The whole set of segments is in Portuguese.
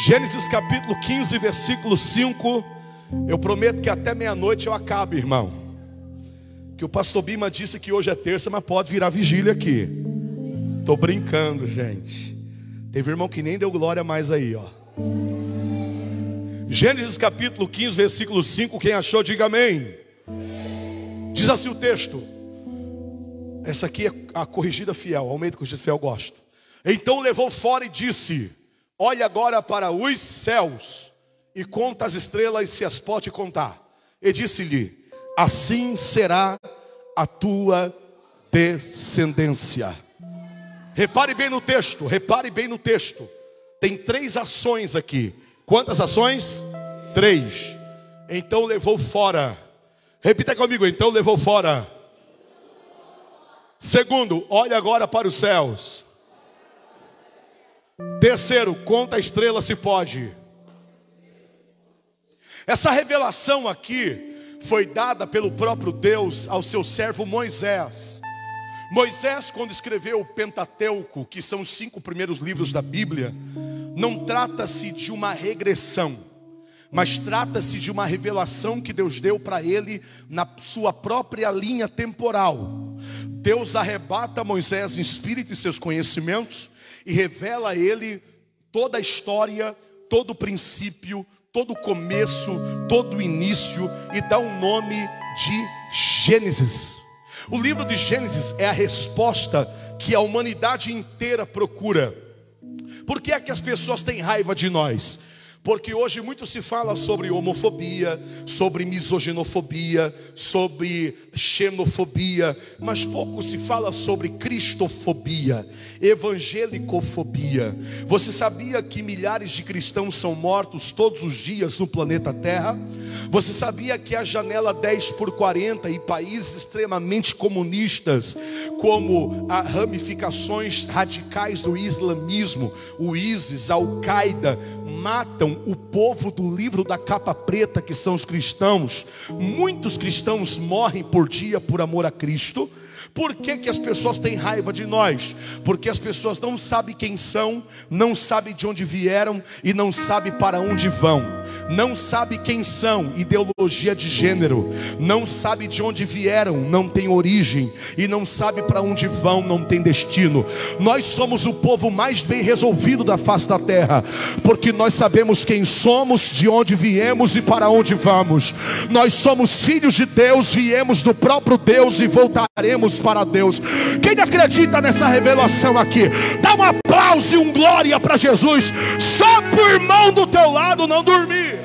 Gênesis capítulo 15, versículo 5. Eu prometo que até meia-noite eu acabe, irmão. Que o pastor Bima disse que hoje é terça, mas pode virar vigília aqui. Tô brincando, gente. Teve irmão que nem deu glória mais aí, ó. Gênesis capítulo 15, versículo 5. Quem achou, diga amém. Diz assim o texto. Essa aqui é a corrigida fiel, ao meio da corrigida fiel gosto. Então levou fora e disse: Olhe agora para os céus e conta as estrelas, se as pode contar. E disse-lhe: Assim será a tua descendência. Repare bem no texto, repare bem no texto. Tem três ações aqui. Quantas ações? Três. Então levou fora. Repita comigo, então levou fora. Segundo, olha agora para os céus. Terceiro, conta a estrela se pode. Essa revelação aqui foi dada pelo próprio Deus ao seu servo Moisés. Moisés, quando escreveu o Pentateuco, que são os cinco primeiros livros da Bíblia, não trata-se de uma regressão, mas trata-se de uma revelação que Deus deu para ele na sua própria linha temporal. Deus arrebata Moisés em espírito e seus conhecimentos e revela a ele toda a história, todo o princípio, todo o começo, todo o início e dá o um nome de Gênesis. O livro de Gênesis é a resposta que a humanidade inteira procura. Por que é que as pessoas têm raiva de nós? Porque hoje muito se fala sobre homofobia, sobre misoginofobia, sobre xenofobia, mas pouco se fala sobre cristofobia, evangelicofobia. Você sabia que milhares de cristãos são mortos todos os dias no planeta Terra? Você sabia que a janela 10 por 40 e países extremamente comunistas, como as ramificações radicais do islamismo, o ISIS, a Al-Qaeda, matam o povo do livro da capa preta, que são os cristãos. Muitos cristãos morrem por dia por amor a Cristo. Por que, que as pessoas têm raiva de nós? Porque as pessoas não sabem quem são, não sabem de onde vieram e não sabem para onde vão. Não sabem quem são, ideologia de gênero. Não sabem de onde vieram, não tem origem. E não sabem para onde vão, não tem destino. Nós somos o povo mais bem resolvido da face da terra, porque nós sabemos quem somos, de onde viemos e para onde vamos. Nós somos filhos de Deus, viemos do próprio Deus e voltaremos para Deus. Quem acredita nessa revelação aqui, dá um aplauso e um glória para Jesus, só o irmão do teu lado não dormir.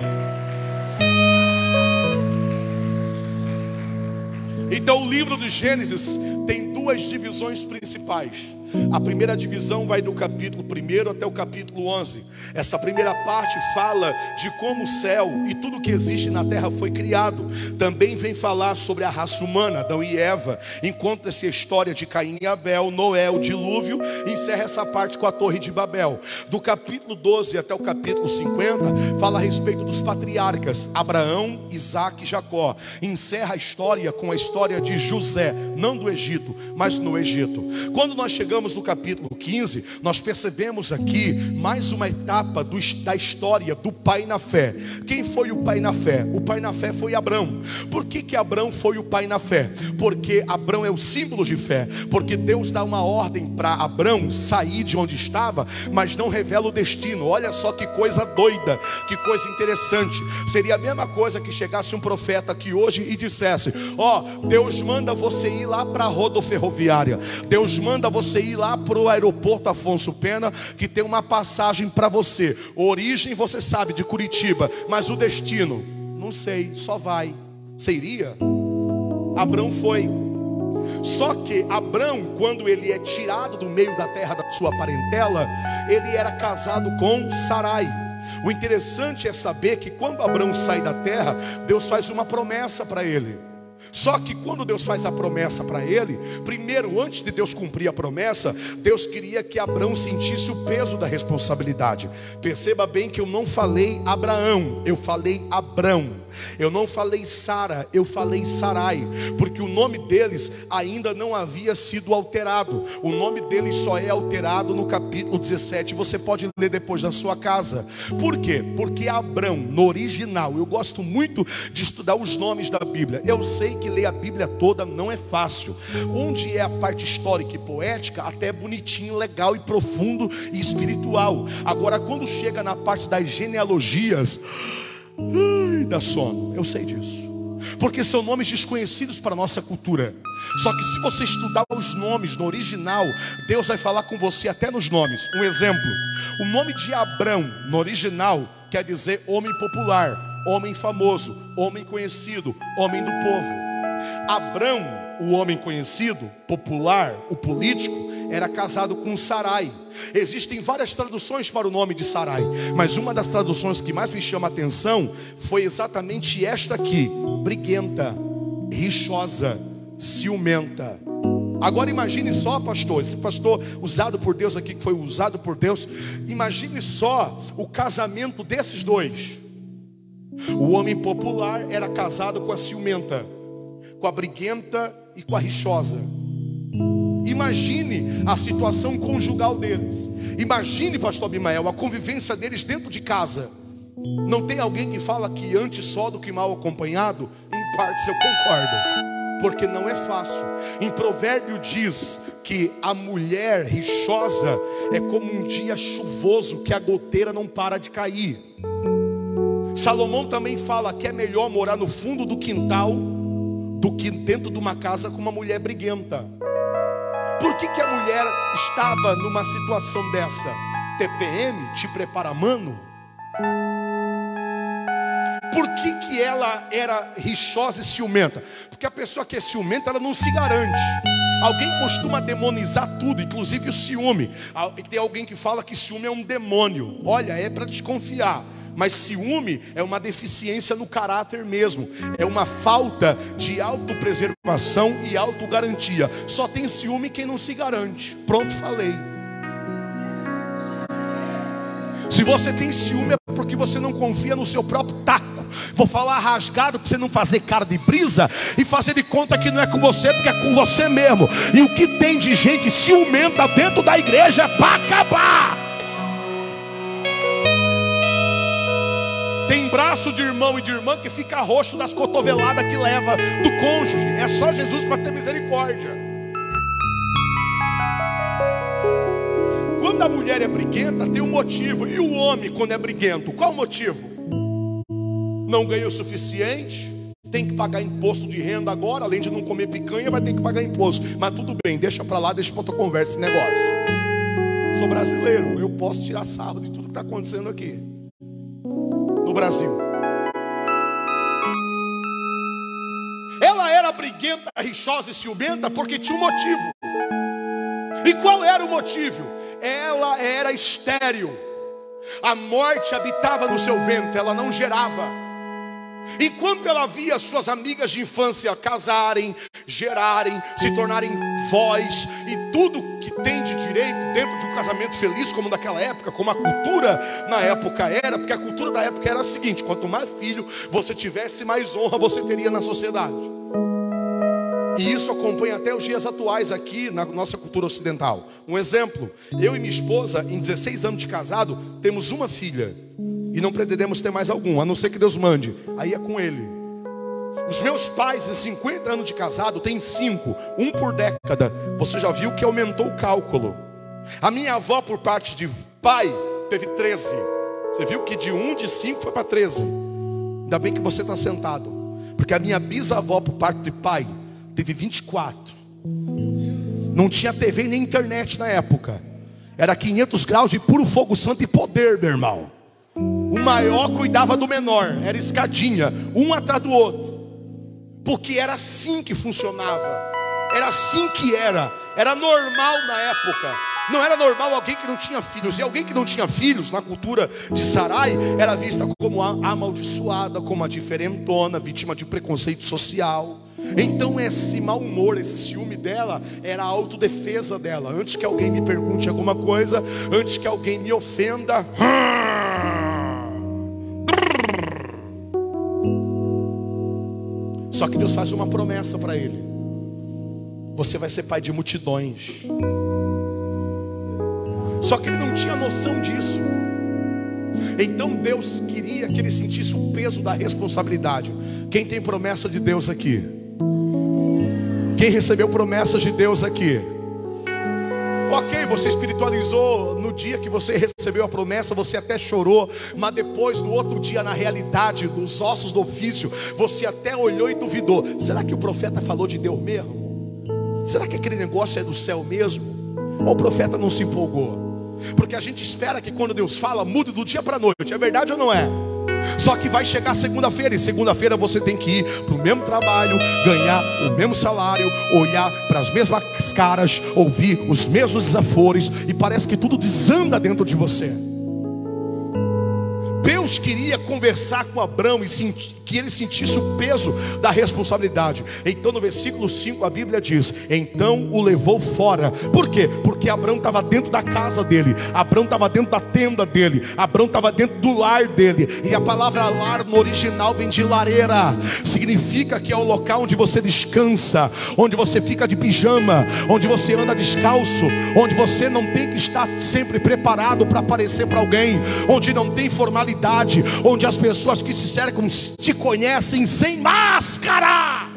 Então, o livro de Gênesis tem duas divisões principais. A primeira divisão vai do capítulo 1 até o capítulo 11. Essa primeira parte fala de como o céu e tudo que existe na terra foi criado. Também vem falar sobre a raça humana, Adão e Eva. Encontra-se a história de Caim e Abel, Noé, o dilúvio. Encerra essa parte com a Torre de Babel. Do capítulo 12 até o capítulo 50, fala a respeito dos patriarcas Abraão, Isaac e Jacó. Encerra a história com a história de José, não do Egito, mas no Egito. Quando nós chegamos chegamos no capítulo 15, nós percebemos aqui mais uma etapa do, da história do pai na fé. Quem foi o pai na fé? O pai na fé foi Abraão. Por que, que Abraão foi o pai na fé? Porque Abraão é o símbolo de fé. Porque Deus dá uma ordem para Abraão sair de onde estava, mas não revela o destino. Olha só que coisa doida, que coisa interessante. Seria a mesma coisa que chegasse um profeta aqui hoje e dissesse: Ó, oh, Deus manda você ir lá para a rodoferroviária. Deus manda você ir lá para o aeroporto Afonso Pena, que tem uma passagem para você. Origem você sabe de Curitiba, mas o destino, não sei, só vai. Você iria? Abrão foi. Só que Abrão, quando ele é tirado do meio da terra da sua parentela, ele era casado com Sarai. O interessante é saber que quando Abraão sai da terra, Deus faz uma promessa para ele. Só que quando Deus faz a promessa para ele, primeiro, antes de Deus cumprir a promessa, Deus queria que Abraão sentisse o peso da responsabilidade. Perceba bem que eu não falei Abraão, eu falei Abrão. Eu não falei Sara, eu falei Sarai, porque o nome deles ainda não havia sido alterado. O nome deles só é alterado no capítulo 17. Você pode ler depois na sua casa. Por quê? Porque Abrão, no original, eu gosto muito de estudar os nomes da Bíblia. Eu sei que ler a Bíblia toda não é fácil. Onde é a parte histórica e poética, até é bonitinho, legal e profundo e espiritual. Agora, quando chega na parte das genealogias, dá sono, eu sei disso. Porque são nomes desconhecidos para a nossa cultura. Só que se você estudar os nomes no original, Deus vai falar com você até nos nomes. Um exemplo: o nome de Abrão no original quer dizer homem popular, homem famoso, homem conhecido, homem do povo. Abrão, o homem conhecido, popular, o político, era casado com Sarai. Existem várias traduções para o nome de Sarai, mas uma das traduções que mais me chama a atenção foi exatamente esta aqui: briguenta, rixosa, ciumenta. Agora imagine só, pastor, esse pastor usado por Deus aqui, que foi usado por Deus, imagine só o casamento desses dois. O homem popular era casado com a ciumenta, com a briguenta e com a rixosa. Imagine a situação conjugal deles. Imagine, pastor Abimael, a convivência deles dentro de casa. Não tem alguém que fala que antes só do que mal acompanhado? Em parte eu concordo. Porque não é fácil. Em provérbio diz que a mulher rixosa é como um dia chuvoso que a goteira não para de cair. Salomão também fala que é melhor morar no fundo do quintal do que dentro de uma casa com uma mulher briguenta. Por que, que a mulher estava numa situação dessa? TPM, te prepara mano? Por que, que ela era rixosa e ciumenta? Porque a pessoa que é ciumenta, ela não se garante. Alguém costuma demonizar tudo, inclusive o ciúme. Tem alguém que fala que ciúme é um demônio. Olha, é para desconfiar. Mas ciúme é uma deficiência no caráter mesmo, é uma falta de autopreservação e autogarantia. Só tem ciúme quem não se garante. Pronto, falei. Se você tem ciúme é porque você não confia no seu próprio taco. Vou falar rasgado para você não fazer cara de brisa e fazer de conta que não é com você, porque é com você mesmo. E o que tem de gente ciumenta dentro da igreja é para acabar. Tem braço de irmão e de irmã que fica roxo das cotoveladas que leva do cônjuge. É só Jesus para ter misericórdia. Quando a mulher é briguenta, tem um motivo. E o homem, quando é briguento, qual o motivo? Não ganhou o suficiente, tem que pagar imposto de renda agora, além de não comer picanha, vai ter que pagar imposto. Mas tudo bem, deixa para lá, deixa para outra conversa esse negócio. Sou brasileiro, eu posso tirar sarro de tudo que está acontecendo aqui no Brasil. Ela era briguenta, rixosa e ciumenta porque tinha um motivo. E qual era o motivo? Ela era estéril. A morte habitava no seu ventre, ela não gerava. Enquanto ela via suas amigas de infância casarem, gerarem, se tornarem vós e tudo que tem de direito dentro de um casamento feliz, como naquela época, como a cultura na época era, porque a cultura da época era a seguinte: quanto mais filho você tivesse, mais honra você teria na sociedade. E isso acompanha até os dias atuais aqui na nossa cultura ocidental. Um exemplo: eu e minha esposa, em 16 anos de casado, temos uma filha. E não pretendemos ter mais algum, a não ser que Deus mande. Aí é com Ele. Os meus pais, em 50 anos de casado, têm cinco, um por década. Você já viu que aumentou o cálculo. A minha avó, por parte de pai, teve 13. Você viu que de um de cinco foi para 13. Ainda bem que você está sentado. Porque a minha bisavó, por parte de pai, teve 24. Não tinha TV nem internet na época. Era 500 graus de puro fogo santo e poder, meu irmão. O maior cuidava do menor, era escadinha, um atrás do outro. Porque era assim que funcionava. Era assim que era. Era normal na época. Não era normal alguém que não tinha filhos. E alguém que não tinha filhos, na cultura de Sarai, era vista como amaldiçoada, como a diferentona, vítima de preconceito social. Então esse mau humor, esse ciúme dela era a autodefesa dela. Antes que alguém me pergunte alguma coisa, antes que alguém me ofenda, Só que Deus faz uma promessa para ele: você vai ser pai de multidões. Só que ele não tinha noção disso. Então Deus queria que ele sentisse o peso da responsabilidade. Quem tem promessa de Deus aqui? Quem recebeu promessas de Deus aqui? Ok, você espiritualizou no dia que você recebeu a promessa, você até chorou, mas depois, no outro dia, na realidade, dos ossos do ofício, você até olhou e duvidou: será que o profeta falou de Deus mesmo? Será que aquele negócio é do céu mesmo? Ou o profeta não se empolgou? Porque a gente espera que quando Deus fala, mude do dia para a noite, é verdade ou não é? Só que vai chegar segunda-feira, e segunda-feira você tem que ir para o mesmo trabalho, ganhar o mesmo salário, olhar para as mesmas caras, ouvir os mesmos desaforos, e parece que tudo desanda dentro de você. Deus queria conversar com Abraão e que ele sentisse o peso da responsabilidade. Então, no versículo 5, a Bíblia diz: Então o levou fora. Por quê? Porque Abraão estava dentro da casa dele, Abraão estava dentro da tenda dele, Abraão estava dentro do lar dele. E a palavra lar no original vem de lareira, significa que é o local onde você descansa, onde você fica de pijama, onde você anda descalço, onde você não tem que estar sempre preparado para aparecer para alguém, onde não tem formalidade onde as pessoas que se cercam te conhecem sem máscara.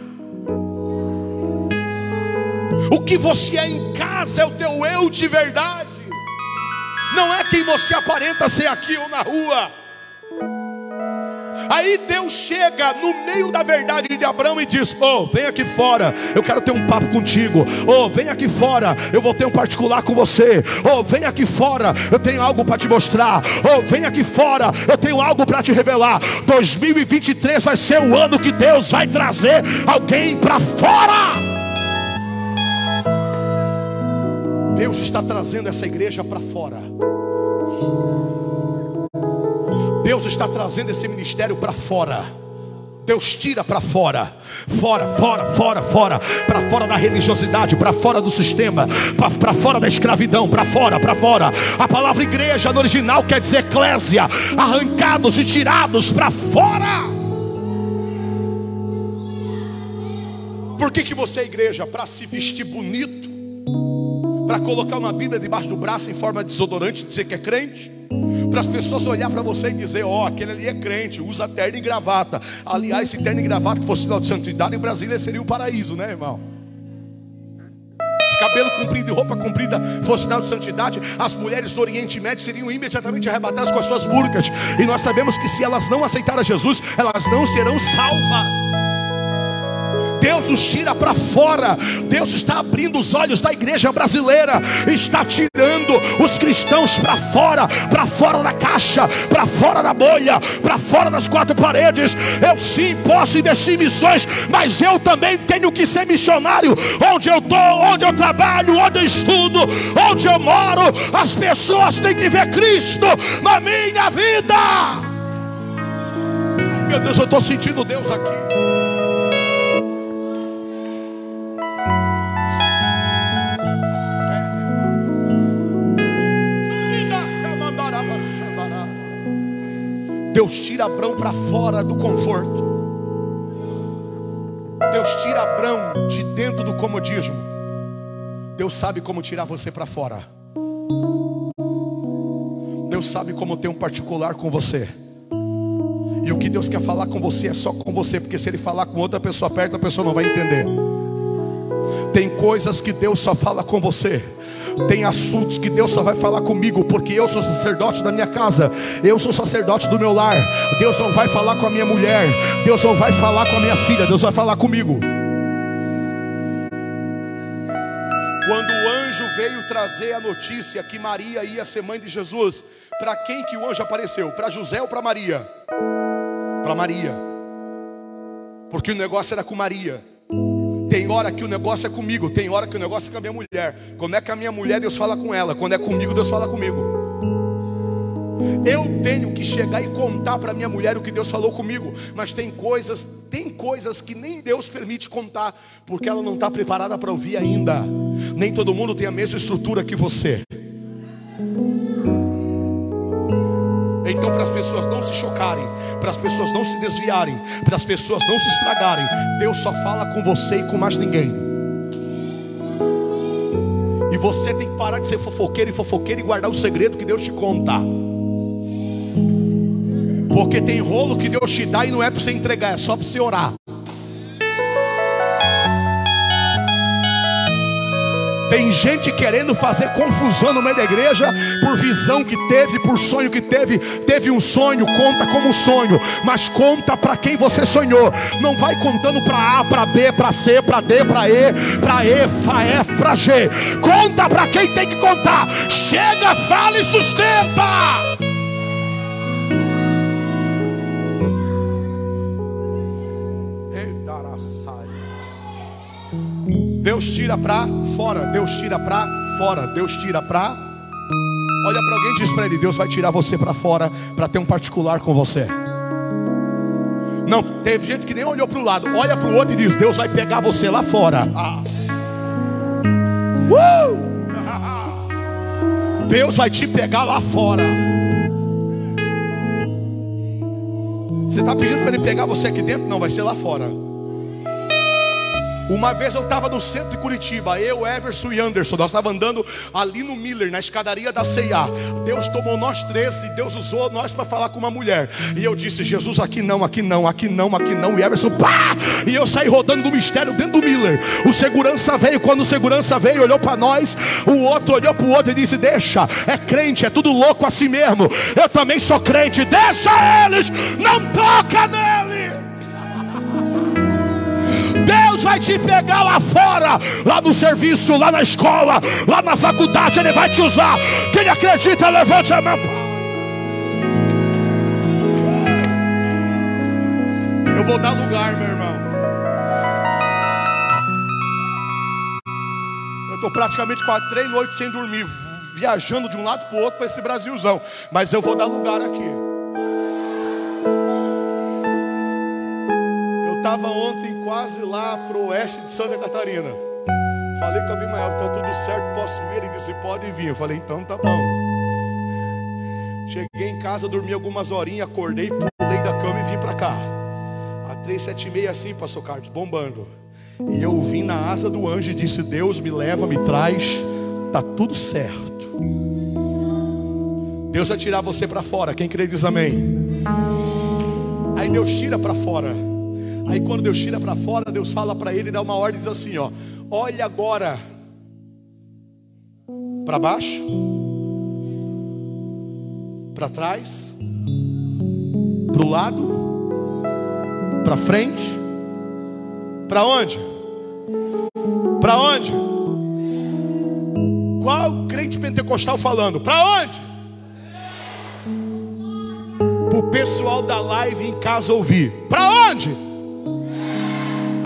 O que você é em casa é o teu eu de verdade, não é quem você aparenta ser aqui ou na rua. Aí Deus chega no meio da verdade de Abraão e diz: Oh, vem aqui fora, eu quero ter um papo contigo. Oh, vem aqui fora, eu vou ter um particular com você. Oh, vem aqui fora, eu tenho algo para te mostrar. Oh, vem aqui fora, eu tenho algo para te revelar. 2023 vai ser o ano que Deus vai trazer alguém para fora. Deus está trazendo essa igreja para fora. Deus está trazendo esse ministério para fora. Deus tira para fora, fora, fora, fora, fora, para fora da religiosidade, para fora do sistema, para fora da escravidão, para fora, para fora. A palavra igreja no original quer dizer eclésia, arrancados e tirados para fora. Por que, que você é igreja? Para se vestir bonito, para colocar uma Bíblia debaixo do braço em forma de desodorante, dizer que é crente? Para as pessoas olhar para você e dizer: Ó, oh, aquele ali é crente, usa terno e gravata. Aliás, se terno e gravata fosse sinal de santidade, em Brasília seria o paraíso, né, irmão? Se cabelo comprido e roupa comprida fosse sinal de santidade, as mulheres do Oriente Médio seriam imediatamente arrebatadas com as suas burcas. E nós sabemos que se elas não aceitarem Jesus, elas não serão salvas. Deus nos tira para fora. Deus está abrindo os olhos da igreja brasileira, está tirando os cristãos para fora, para fora da caixa, para fora da bolha, para fora das quatro paredes. Eu sim posso investir em missões, mas eu também tenho que ser missionário. Onde eu estou, onde eu trabalho, onde eu estudo, onde eu moro, as pessoas têm que ver Cristo na minha vida. Meu Deus, eu estou sentindo Deus aqui. Deus tira Abraão para fora do conforto. Deus tira Abraão de dentro do comodismo. Deus sabe como tirar você para fora. Deus sabe como ter um particular com você. E o que Deus quer falar com você é só com você, porque se Ele falar com outra pessoa perto, a pessoa não vai entender. Tem coisas que Deus só fala com você. Tem assuntos que Deus só vai falar comigo, porque eu sou sacerdote da minha casa, eu sou sacerdote do meu lar. Deus não vai falar com a minha mulher, Deus não vai falar com a minha filha, Deus vai falar comigo. Quando o anjo veio trazer a notícia que Maria ia ser mãe de Jesus, para quem que o anjo apareceu? Para José ou para Maria? Para Maria. Porque o negócio era com Maria. Tem hora que o negócio é comigo, tem hora que o negócio é com a minha mulher. Quando é com a minha mulher, Deus fala com ela. Quando é comigo, Deus fala comigo. Eu tenho que chegar e contar para minha mulher o que Deus falou comigo, mas tem coisas, tem coisas que nem Deus permite contar, porque ela não está preparada para ouvir ainda. Nem todo mundo tem a mesma estrutura que você. Então, para as pessoas não se chocarem, para as pessoas não se desviarem, para as pessoas não se estragarem, Deus só fala com você e com mais ninguém. E você tem que parar de ser fofoqueiro e fofoqueiro e guardar o segredo que Deus te conta. Porque tem rolo que Deus te dá e não é para você entregar, é só para você orar. Tem gente querendo fazer confusão no meio da igreja por visão que teve, por sonho que teve. Teve um sonho, conta como sonho, mas conta para quem você sonhou. Não vai contando para A, para B, para C, para D, para E, para E, para F, para G. Conta para quem tem que contar. Chega, fala e sustenta. Deus tira para fora, Deus tira para fora, Deus tira para. Olha para alguém e diz para ele: Deus vai tirar você para fora para ter um particular com você. Não, teve gente que nem olhou para o lado, olha para o outro e diz: Deus vai pegar você lá fora. Ah. Uh! Deus vai te pegar lá fora. Você está pedindo para ele pegar você aqui dentro? Não, vai ser lá fora. Uma vez eu estava no centro de Curitiba, eu, Everson e Anderson, nós estávamos andando ali no Miller, na escadaria da C&A. Deus tomou nós três e Deus usou nós para falar com uma mulher. E eu disse: Jesus, aqui não, aqui não, aqui não, aqui não. E Everson, pá! E eu saí rodando do mistério dentro do Miller. O segurança veio, quando o segurança veio, olhou para nós. O outro olhou para o outro e disse: Deixa, é crente, é tudo louco assim mesmo. Eu também sou crente, deixa eles, não toca nele. Deus vai te pegar lá fora, lá no serviço, lá na escola, lá na faculdade, Ele vai te usar. Quem acredita, levante a mão. Eu vou dar lugar, meu irmão. Eu estou praticamente quase três noites sem dormir, viajando de um lado para o outro para esse Brasilzão. Mas eu vou dar lugar aqui. estava ontem quase lá para o oeste de Santa Catarina. Falei com a Abimael, está tudo certo, posso ir? Ele disse, pode vir. Eu falei, então tá bom. Cheguei em casa, dormi algumas horinhas, acordei, pulei da cama e vim para cá. A 376 assim, pastor Carlos, bombando. E eu vim na asa do anjo e disse, Deus me leva, me traz, tá tudo certo. Deus vai tirar você para fora, quem crê diz amém. Aí Deus tira para fora. Aí quando Deus tira para fora, Deus fala para ele, dá uma ordem, diz assim, ó: "Olha agora para baixo, para trás, para o lado, para frente, para onde? Para onde? Qual crente pentecostal falando? Para onde? Para o pessoal da live em casa ouvir. Para onde?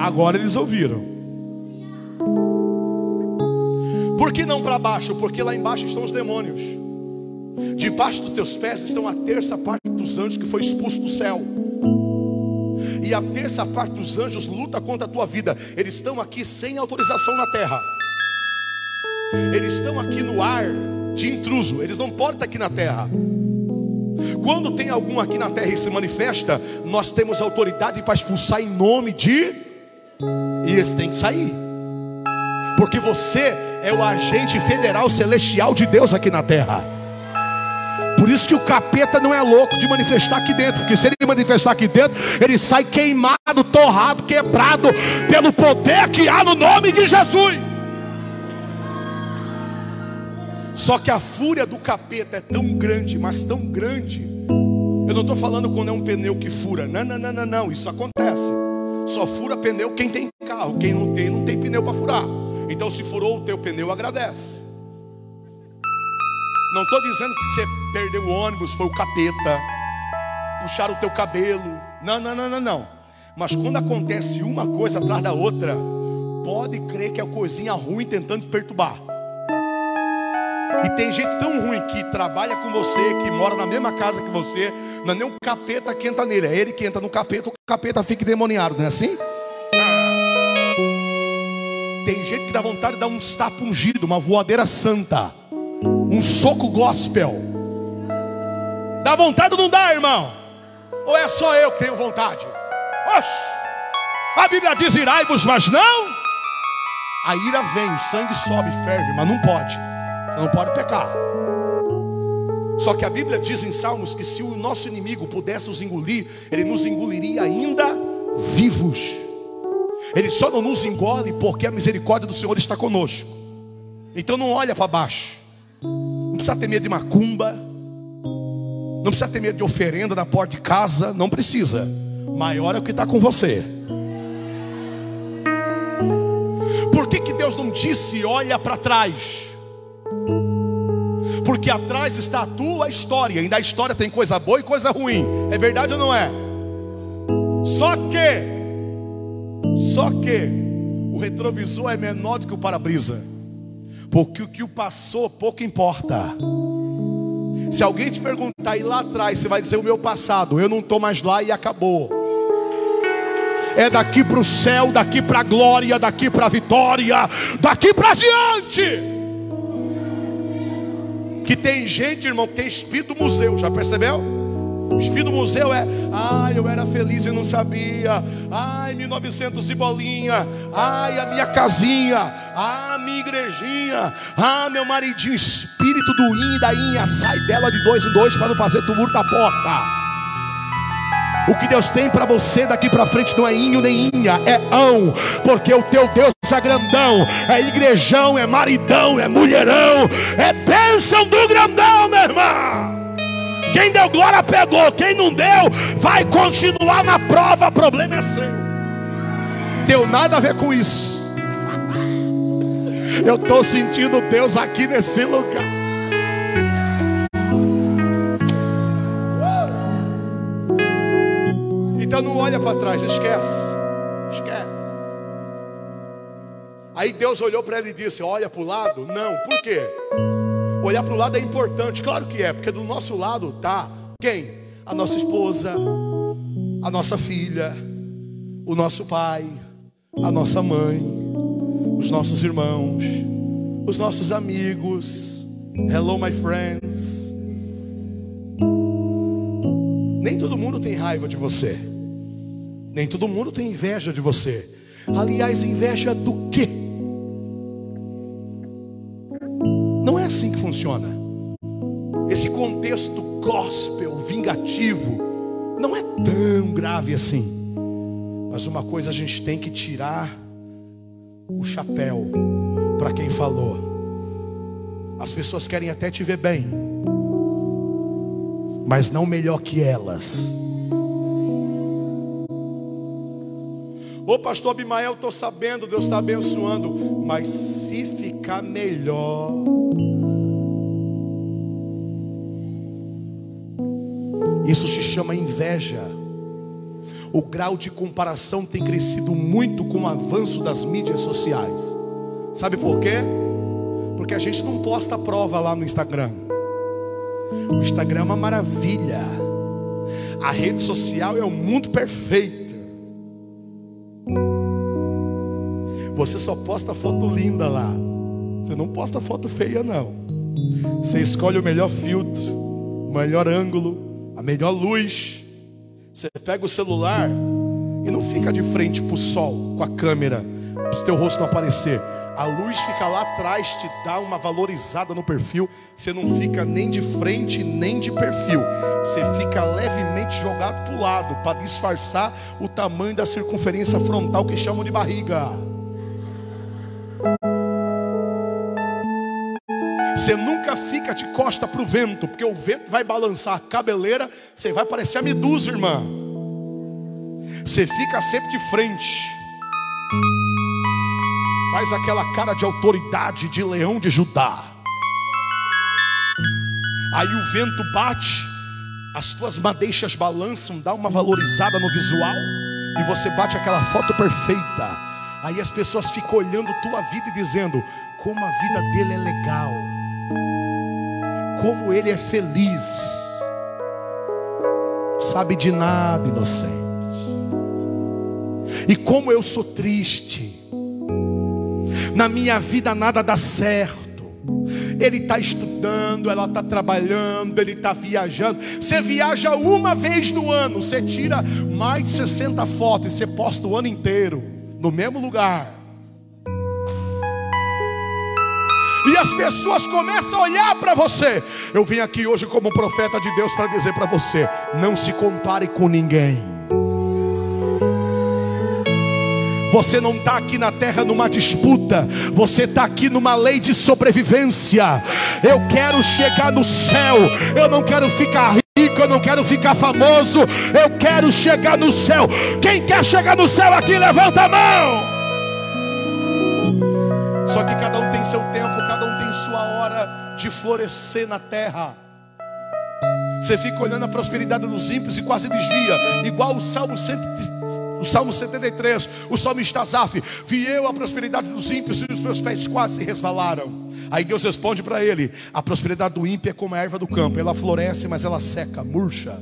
Agora eles ouviram. Por que não para baixo? Porque lá embaixo estão os demônios. Debaixo dos teus pés estão a terça parte dos anjos que foi expulso do céu. E a terça parte dos anjos luta contra a tua vida. Eles estão aqui sem autorização na terra. Eles estão aqui no ar de intruso. Eles não podem estar aqui na terra. Quando tem algum aqui na terra e se manifesta, nós temos autoridade para expulsar em nome de e eles têm que sair. Porque você é o agente federal celestial de Deus aqui na terra. Por isso que o capeta não é louco de manifestar aqui dentro. Porque se ele manifestar aqui dentro, ele sai queimado, torrado, quebrado pelo poder que há no nome de Jesus. Só que a fúria do capeta é tão grande, mas tão grande. Eu não estou falando quando é um pneu que fura. Não, não, não, não, não. Isso acontece. Só fura pneu quem tem carro. Quem não tem, não tem pneu para furar. Então, se furou o teu pneu, agradece. Não estou dizendo que você perdeu o ônibus, foi o capeta. Puxaram o teu cabelo. Não, não, não, não, não. Mas quando acontece uma coisa atrás da outra, pode crer que é coisinha ruim tentando te perturbar. E tem gente tão ruim que trabalha com você, que mora na mesma casa que você, não é nem o capeta que entra nele, é ele que entra no capeta, o capeta fica demoniado, não é assim? Tem gente que dá vontade de dar um tapa ungido, uma voadeira santa, um soco gospel. Dá vontade ou não dá, irmão? Ou é só eu que tenho vontade? Oxe! A Bíblia diz irai-vos, mas não. A ira vem, o sangue sobe, ferve, mas não pode. Você não pode pecar. Só que a Bíblia diz em Salmos que se o nosso inimigo pudesse nos engolir, ele nos engoliria ainda vivos. Ele só não nos engole porque a misericórdia do Senhor está conosco. Então não olha para baixo. Não precisa ter medo de macumba. Não precisa ter medo de oferenda na porta de casa. Não precisa. Maior é o que está com você. Por que, que Deus não disse olha para trás? Porque atrás está a tua história. E na história tem coisa boa e coisa ruim. É verdade ou não é? Só que só que o retrovisor é menor do que o para-brisa. Porque o que o passou pouco importa. Se alguém te perguntar e lá atrás, você vai dizer o meu passado, eu não estou mais lá e acabou. É daqui para o céu, daqui para a glória, daqui para a vitória, daqui para diante. Que tem gente, irmão, que tem espírito museu, já percebeu? Espírito museu é, ai, eu era feliz e não sabia. Ai, 1900 e bolinha. Ai, a minha casinha. Ah, minha igrejinha. Ah, meu maridinho, espírito do in da inha, sai dela de dois em dois para não fazer tumulto da porta. O que Deus tem para você daqui para frente não é inho nem inha, é ão, porque o teu Deus é grandão, é igrejão, é maridão, é mulherão, é bênção do grandão, meu irmão. Quem deu glória pegou, quem não deu, vai continuar na prova, problema é seu. Deu nada a ver com isso. Eu estou sentindo Deus aqui nesse lugar. Então não olha para trás, esquece. Esquece. Aí Deus olhou para ele e disse: Olha para o lado. Não, por quê? Olhar para o lado é importante, claro que é, porque do nosso lado tá quem? A nossa esposa, a nossa filha, o nosso pai, a nossa mãe, os nossos irmãos, os nossos amigos. Hello, my friends. Nem todo mundo tem raiva de você. Nem todo mundo tem inveja de você. Aliás, inveja do quê? Assim que funciona. Esse contexto gospel, vingativo, não é tão grave assim. Mas uma coisa a gente tem que tirar o chapéu para quem falou. As pessoas querem até te ver bem, mas não melhor que elas. Ô pastor Abimael, estou sabendo, Deus está abençoando, mas se ficar melhor, Isso se chama inveja. O grau de comparação tem crescido muito com o avanço das mídias sociais. Sabe por quê? Porque a gente não posta prova lá no Instagram. O Instagram é uma maravilha. A rede social é o mundo perfeito. Você só posta foto linda lá. Você não posta foto feia, não. Você escolhe o melhor filtro, o melhor ângulo, a melhor luz. Você pega o celular e não fica de frente para o sol com a câmera, para o teu rosto não aparecer. A luz fica lá atrás, te dá uma valorizada no perfil. Você não fica nem de frente, nem de perfil. Você fica levemente jogado para o lado, para disfarçar o tamanho da circunferência frontal que chamam de barriga. Você nunca fica de costa para o vento, porque o vento vai balançar a cabeleira, você vai parecer a medusa, irmã. Você fica sempre de frente. Faz aquela cara de autoridade de leão de Judá. Aí o vento bate, as tuas madeixas balançam, dá uma valorizada no visual, e você bate aquela foto perfeita. Aí as pessoas ficam olhando tua vida e dizendo: como a vida dele é legal. Como ele é feliz. Sabe de nada, inocente. E como eu sou triste. Na minha vida nada dá certo. Ele está estudando, ela está trabalhando, ele está viajando. Você viaja uma vez no ano, você tira mais de 60 fotos e você posta o ano inteiro no mesmo lugar. E as pessoas começam a olhar para você. Eu vim aqui hoje como profeta de Deus para dizer para você: não se compare com ninguém. Você não está aqui na terra numa disputa, você está aqui numa lei de sobrevivência. Eu quero chegar no céu, eu não quero ficar rico, eu não quero ficar famoso, eu quero chegar no céu. Quem quer chegar no céu aqui, levanta a mão. Só que cada um tem seu tempo, cada um tem sua hora de florescer na terra. Você fica olhando a prosperidade dos ímpios e quase desvia, igual o Salmo 100 o Salmo 73, o salmista Asaf, vi eu a prosperidade dos ímpios e os meus pés quase se resvalaram. Aí Deus responde para ele: a prosperidade do ímpio é como a erva do campo, ela floresce, mas ela seca, murcha.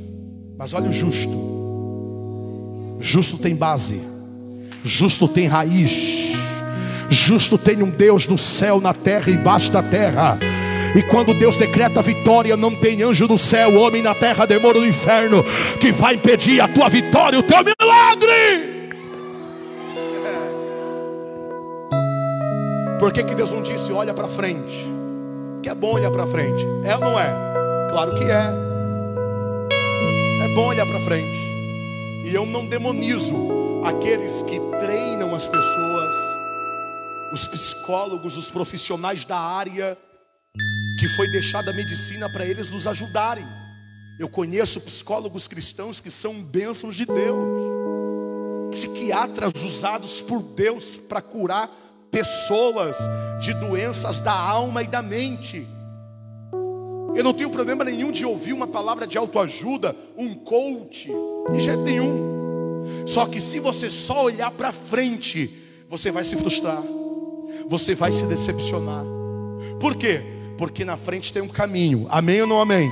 Mas olha o justo. Justo tem base. Justo tem raiz. Justo tem um Deus no céu, na terra e embaixo da terra. E quando Deus decreta vitória, não tem anjo no céu, homem na terra, demônio no inferno, que vai impedir a tua vitória, o teu milagre. Por que, que Deus não disse olha para frente? Que é bom olhar para frente. É ou não é? Claro que é. É bom olhar para frente. E eu não demonizo aqueles que treinam as pessoas, os psicólogos, os profissionais da área que foi deixada a medicina para eles nos ajudarem. Eu conheço psicólogos cristãos que são bênçãos de Deus, psiquiatras usados por Deus para curar pessoas de doenças da alma e da mente. Eu não tenho problema nenhum de ouvir uma palavra de autoajuda, um coach, de jeito nenhum. Só que se você só olhar para frente, você vai se frustrar, você vai se decepcionar. Por quê? porque na frente tem um caminho. Amém ou não amém?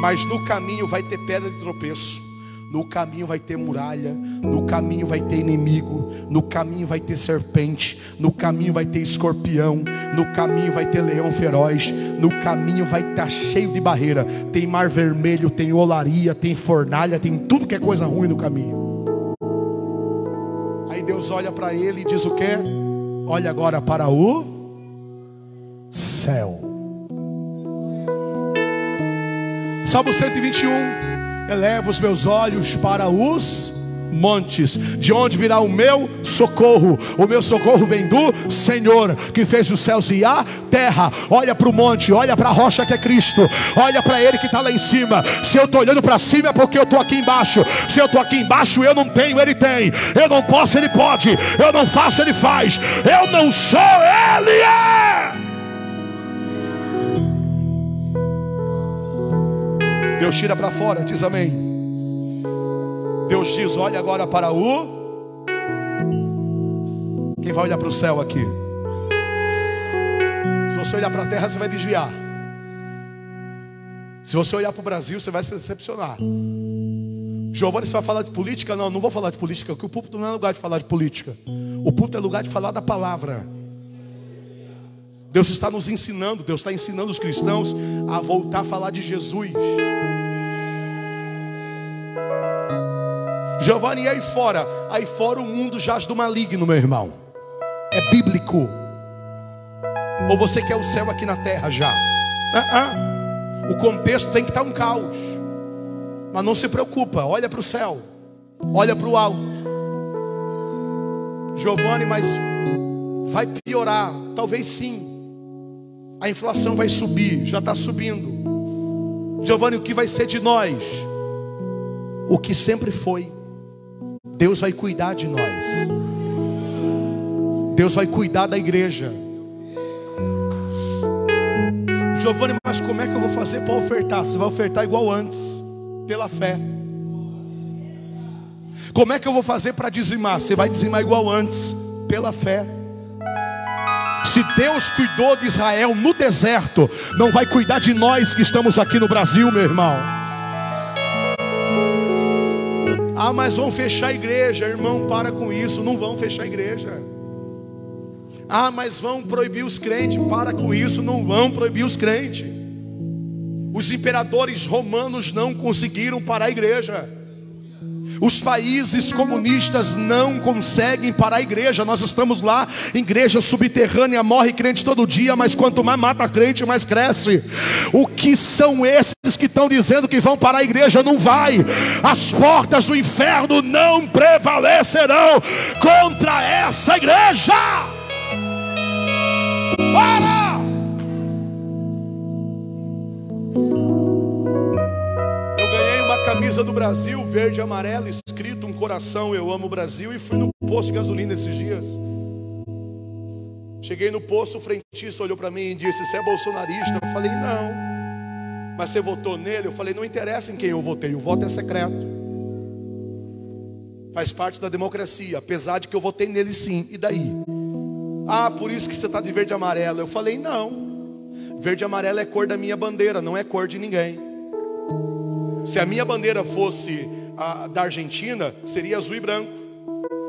Mas no caminho vai ter pedra de tropeço. No caminho vai ter muralha, no caminho vai ter inimigo, no caminho vai ter serpente, no caminho vai ter escorpião, no caminho vai ter leão feroz, no caminho vai estar cheio de barreira. Tem mar vermelho, tem olaria, tem fornalha, tem tudo que é coisa ruim no caminho. Aí Deus olha para ele e diz o que? Olha agora para o céu. Salmo 121. Eleva os meus olhos para os montes, de onde virá o meu socorro? O meu socorro vem do Senhor, que fez os céus e a terra. Olha para o monte, olha para a rocha que é Cristo, olha para Ele que está lá em cima. Se eu estou olhando para cima é porque eu estou aqui embaixo. Se eu estou aqui embaixo, eu não tenho, Ele tem. Eu não posso, Ele pode. Eu não faço, Ele faz. Eu não sou, Ele é. Deus tira para fora, diz amém. Deus diz: olha agora para o. Quem vai olhar para o céu aqui? Se você olhar para a terra, você vai desviar. Se você olhar para o Brasil, você vai se decepcionar. Giovanni, você vai falar de política? Não, não vou falar de política, porque o púlpito não é lugar de falar de política. O púlpito é lugar de falar da palavra. Deus está nos ensinando, Deus está ensinando os cristãos a voltar a falar de Jesus. Giovanni, aí fora? Aí fora o mundo jaz do maligno, meu irmão. É bíblico. Ou você quer o céu aqui na terra já? Uh -uh. O contexto tem que estar um caos. Mas não se preocupa, olha para o céu, olha para o alto. Giovanni, mas vai piorar? Talvez sim. A inflação vai subir, já está subindo. Giovanni, o que vai ser de nós? O que sempre foi. Deus vai cuidar de nós. Deus vai cuidar da igreja. Giovanni, mas como é que eu vou fazer para ofertar? Você vai ofertar igual antes, pela fé. Como é que eu vou fazer para dizimar? Você vai dizimar igual antes, pela fé. Se Deus cuidou de Israel no deserto, não vai cuidar de nós que estamos aqui no Brasil, meu irmão. Ah, mas vão fechar a igreja, irmão, para com isso, não vão fechar a igreja. Ah, mas vão proibir os crentes, para com isso, não vão proibir os crentes. Os imperadores romanos não conseguiram parar a igreja. Os países comunistas não conseguem parar a igreja. Nós estamos lá, igreja subterrânea, morre crente todo dia, mas quanto mais mata crente, mais cresce. O que são esses que estão dizendo que vão parar a igreja? Não vai. As portas do inferno não prevalecerão contra essa igreja. Para! Camisa do Brasil, verde e amarelo, escrito um coração, eu amo o Brasil, e fui no posto de gasolina esses dias. Cheguei no posto, o frentista olhou para mim e disse: Você é bolsonarista? Eu falei: Não. Mas você votou nele? Eu falei: Não interessa em quem eu votei, o voto é secreto. Faz parte da democracia, apesar de que eu votei nele sim. E daí? Ah, por isso que você está de verde e amarelo. Eu falei: Não. Verde e amarelo é cor da minha bandeira, não é cor de ninguém. Se a minha bandeira fosse a da Argentina, seria azul e branco.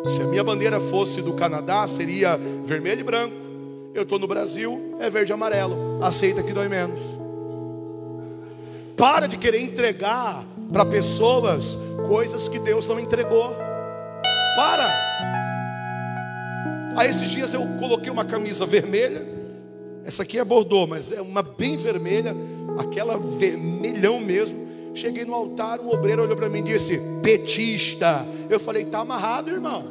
Se a minha bandeira fosse do Canadá, seria vermelho e branco. Eu estou no Brasil, é verde e amarelo. Aceita que dói menos. Para de querer entregar para pessoas coisas que Deus não entregou. Para. Aí esses dias eu coloquei uma camisa vermelha. Essa aqui é bordô, mas é uma bem vermelha, aquela vermelhão mesmo. Cheguei no altar, um obreiro olhou para mim e disse: Petista. Eu falei: Está amarrado, irmão.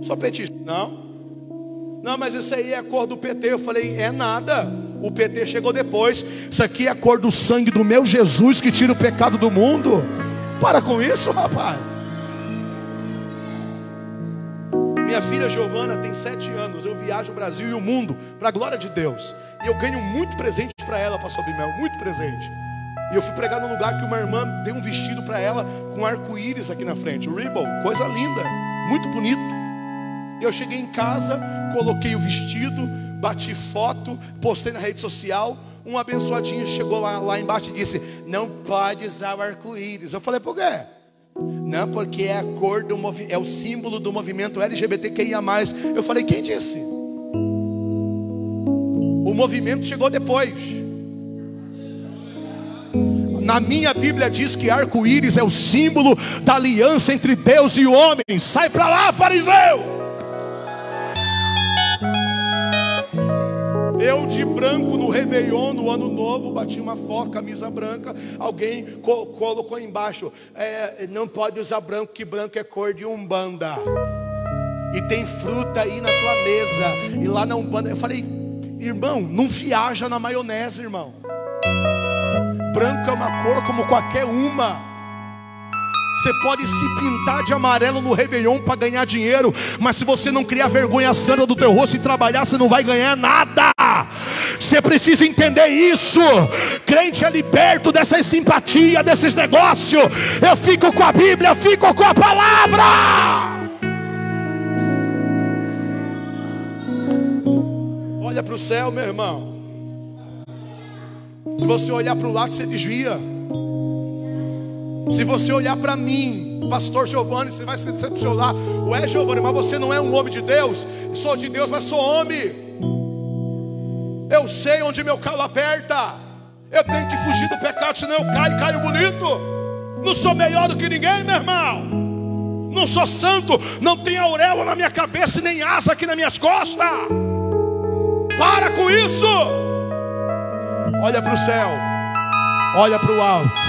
Só petista. Não. Não, mas isso aí é a cor do PT. Eu falei: É nada. O PT chegou depois. Isso aqui é a cor do sangue do meu Jesus que tira o pecado do mundo. Para com isso, rapaz. Minha filha Giovana tem sete anos. Eu viajo o Brasil e o mundo para a glória de Deus. E eu ganho muito presente para ela, Pastor Bimel, muito presente. E eu fui pregar num lugar que uma irmã deu um vestido para ela com arco-íris aqui na frente, o coisa linda, muito bonito. Eu cheguei em casa, coloquei o vestido, bati foto, postei na rede social. Um abençoadinho chegou lá, lá embaixo e disse: Não pode usar o arco-íris. Eu falei: Por quê? Não, porque é a cor do é o símbolo do movimento LGBTQIA. Eu falei: Quem disse? O movimento chegou depois. Na minha Bíblia diz que arco-íris é o símbolo da aliança entre Deus e o homem. Sai para lá, fariseu! Eu de branco no Réveillon, no Ano Novo, bati uma foto, camisa branca. Alguém co colocou embaixo: é, não pode usar branco, que branco é cor de umbanda. E tem fruta aí na tua mesa. E lá na umbanda, eu falei: irmão, não viaja na maionese, irmão. Branco é uma cor como qualquer uma. Você pode se pintar de amarelo no Réveillon para ganhar dinheiro, mas se você não criar vergonha santa do teu rosto e trabalhar, você não vai ganhar nada. Você precisa entender isso. Crente é liberto dessa simpatia, desses negócios. Eu fico com a Bíblia, eu fico com a palavra. Olha para o céu, meu irmão. Se você olhar para o lado, você desvia. Se você olhar para mim, pastor Giovanni, você vai se decepcionar. Ué, Giovanni, mas você não é um homem de Deus? Sou de Deus, mas sou homem. Eu sei onde meu calo aperta. Eu tenho que fugir do pecado, senão eu caio, caio bonito. Não sou melhor do que ninguém, meu irmão. Não sou santo, não tenho auréola na minha cabeça e nem asa aqui nas minhas costas. Para com isso olha para o céu, olha para o alto.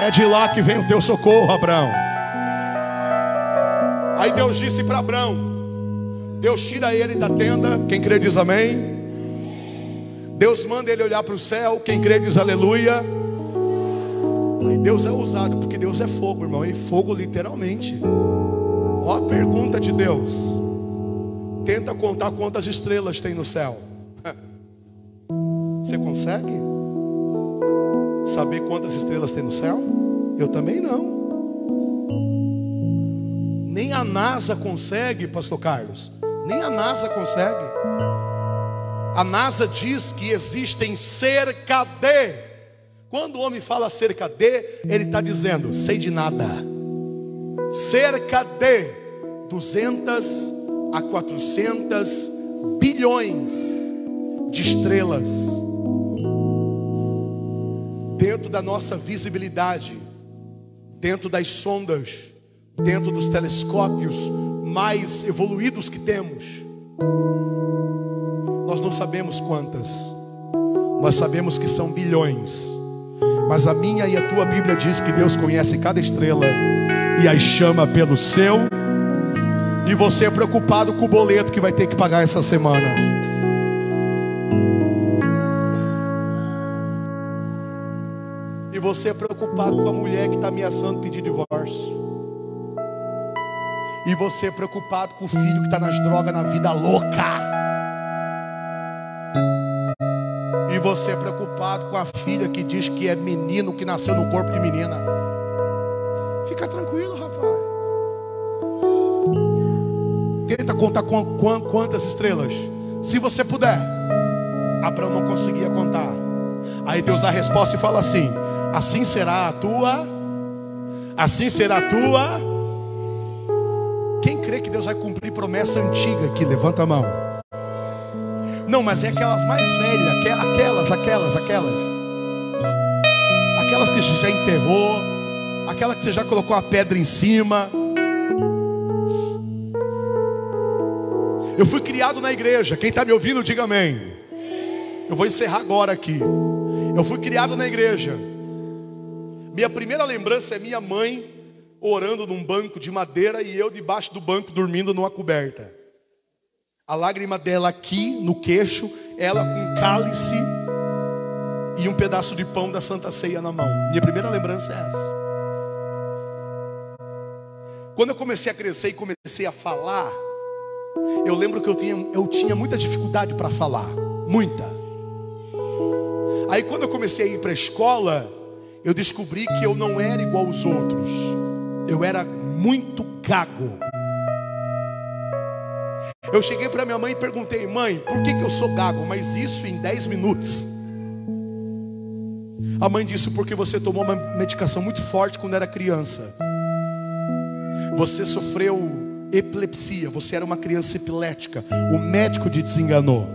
É de lá que vem o teu socorro, Abraão. Aí Deus disse para Abraão: Deus tira ele da tenda. Quem crê diz amém. Deus manda ele olhar para o céu. Quem crê diz aleluia. Aí Deus é ousado, porque Deus é fogo, irmão. E fogo literalmente. Ó a pergunta de Deus. Tenta contar quantas estrelas tem no céu. Você consegue saber quantas estrelas tem no céu? Eu também não. Nem a NASA consegue, Pastor Carlos. Nem a NASA consegue. A NASA diz que existem cerca de. Quando o homem fala cerca de, ele está dizendo, sei de nada. Cerca de 200 a 400 bilhões de estrelas dentro da nossa visibilidade, dentro das sondas, dentro dos telescópios mais evoluídos que temos. Nós não sabemos quantas, nós sabemos que são bilhões, mas a minha e a tua Bíblia diz que Deus conhece cada estrela e as chama pelo seu, e você é preocupado com o boleto que vai ter que pagar essa semana. E você é preocupado com a mulher que está ameaçando pedir divórcio. E você é preocupado com o filho que está nas drogas, na vida louca. E você é preocupado com a filha que diz que é menino, que nasceu no corpo de menina. Fica tranquilo, rapaz. Tenta contar quantas estrelas. Se você puder. Abraão não conseguia contar. Aí Deus dá a resposta e fala assim: Assim será a tua, assim será a tua quem crê que Deus vai cumprir promessa antiga aqui? Levanta a mão. Não, mas é aquelas mais velhas, aquelas, aquelas, aquelas. Aquelas que você já enterrou, aquela que você já colocou a pedra em cima. Eu fui criado na igreja. Quem está me ouvindo, diga amém. Eu vou encerrar agora aqui. Eu fui criado na igreja. Minha primeira lembrança é minha mãe orando num banco de madeira e eu debaixo do banco dormindo numa coberta. A lágrima dela aqui no queixo, ela com cálice e um pedaço de pão da Santa Ceia na mão. Minha primeira lembrança é essa. Quando eu comecei a crescer e comecei a falar, eu lembro que eu tinha, eu tinha muita dificuldade para falar, muita. Aí quando eu comecei a ir para a escola, eu descobri que eu não era igual aos outros eu era muito gago. Eu cheguei para minha mãe e perguntei, mãe, por que, que eu sou gago? Mas isso em 10 minutos. A mãe disse, porque você tomou uma medicação muito forte quando era criança. Você sofreu epilepsia, você era uma criança epilética. O médico te desenganou.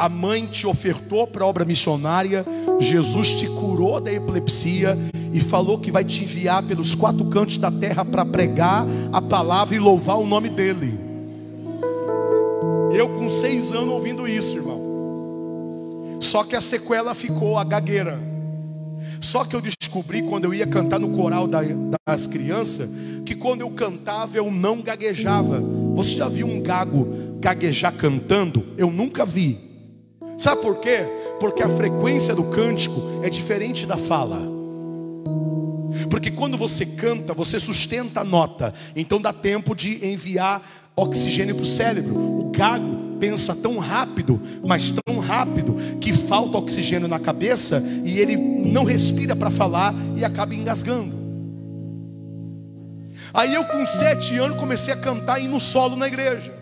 A mãe te ofertou para a obra missionária. Jesus te curou da epilepsia e falou que vai te enviar pelos quatro cantos da terra para pregar a palavra e louvar o nome dEle. Eu com seis anos ouvindo isso, irmão. Só que a sequela ficou a gagueira. Só que eu descobri quando eu ia cantar no coral das crianças que quando eu cantava eu não gaguejava. Você já viu um gago gaguejar cantando? Eu nunca vi. Sabe por quê? Porque a frequência do cântico é diferente da fala. Porque quando você canta, você sustenta a nota. Então dá tempo de enviar oxigênio para o cérebro. O gago pensa tão rápido, mas tão rápido, que falta oxigênio na cabeça e ele não respira para falar e acaba engasgando. Aí eu com sete anos comecei a cantar e no solo na igreja.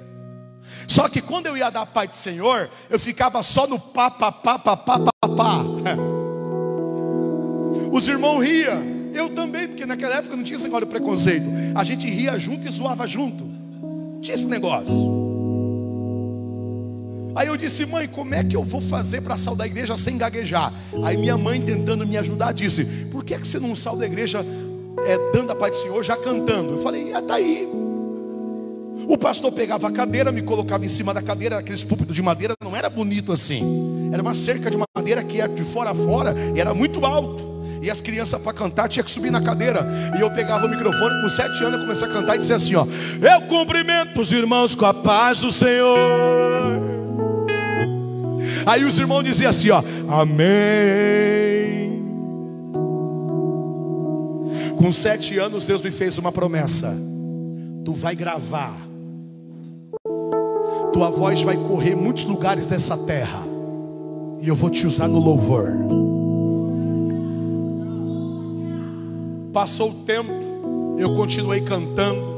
Só que quando eu ia dar Pai do Senhor, eu ficava só no pá, pá, pá, pá, pá, pá, pá. Os irmãos riam. Eu também, porque naquela época não tinha esse negócio de preconceito. A gente ria junto e zoava junto. Não tinha esse negócio. Aí eu disse, mãe, como é que eu vou fazer para sair da igreja sem gaguejar? Aí minha mãe, tentando me ajudar, disse: Por que, é que você não sai da igreja é, dando a paz do Senhor já cantando? Eu falei: É, tá aí. O pastor pegava a cadeira, me colocava em cima da cadeira, aqueles púlpitos de madeira, não era bonito assim. Era uma cerca de madeira que ia de fora a fora e era muito alto. E as crianças para cantar tinha que subir na cadeira. E eu pegava o microfone com sete anos, eu comecei a cantar e dizia assim: ó, eu cumprimento os irmãos com a paz do Senhor. Aí os irmãos diziam assim: ó, Amém. Com sete anos, Deus me fez uma promessa: tu vai gravar, tua voz vai correr muitos lugares dessa terra, e eu vou te usar no louvor. Passou o tempo, eu continuei cantando.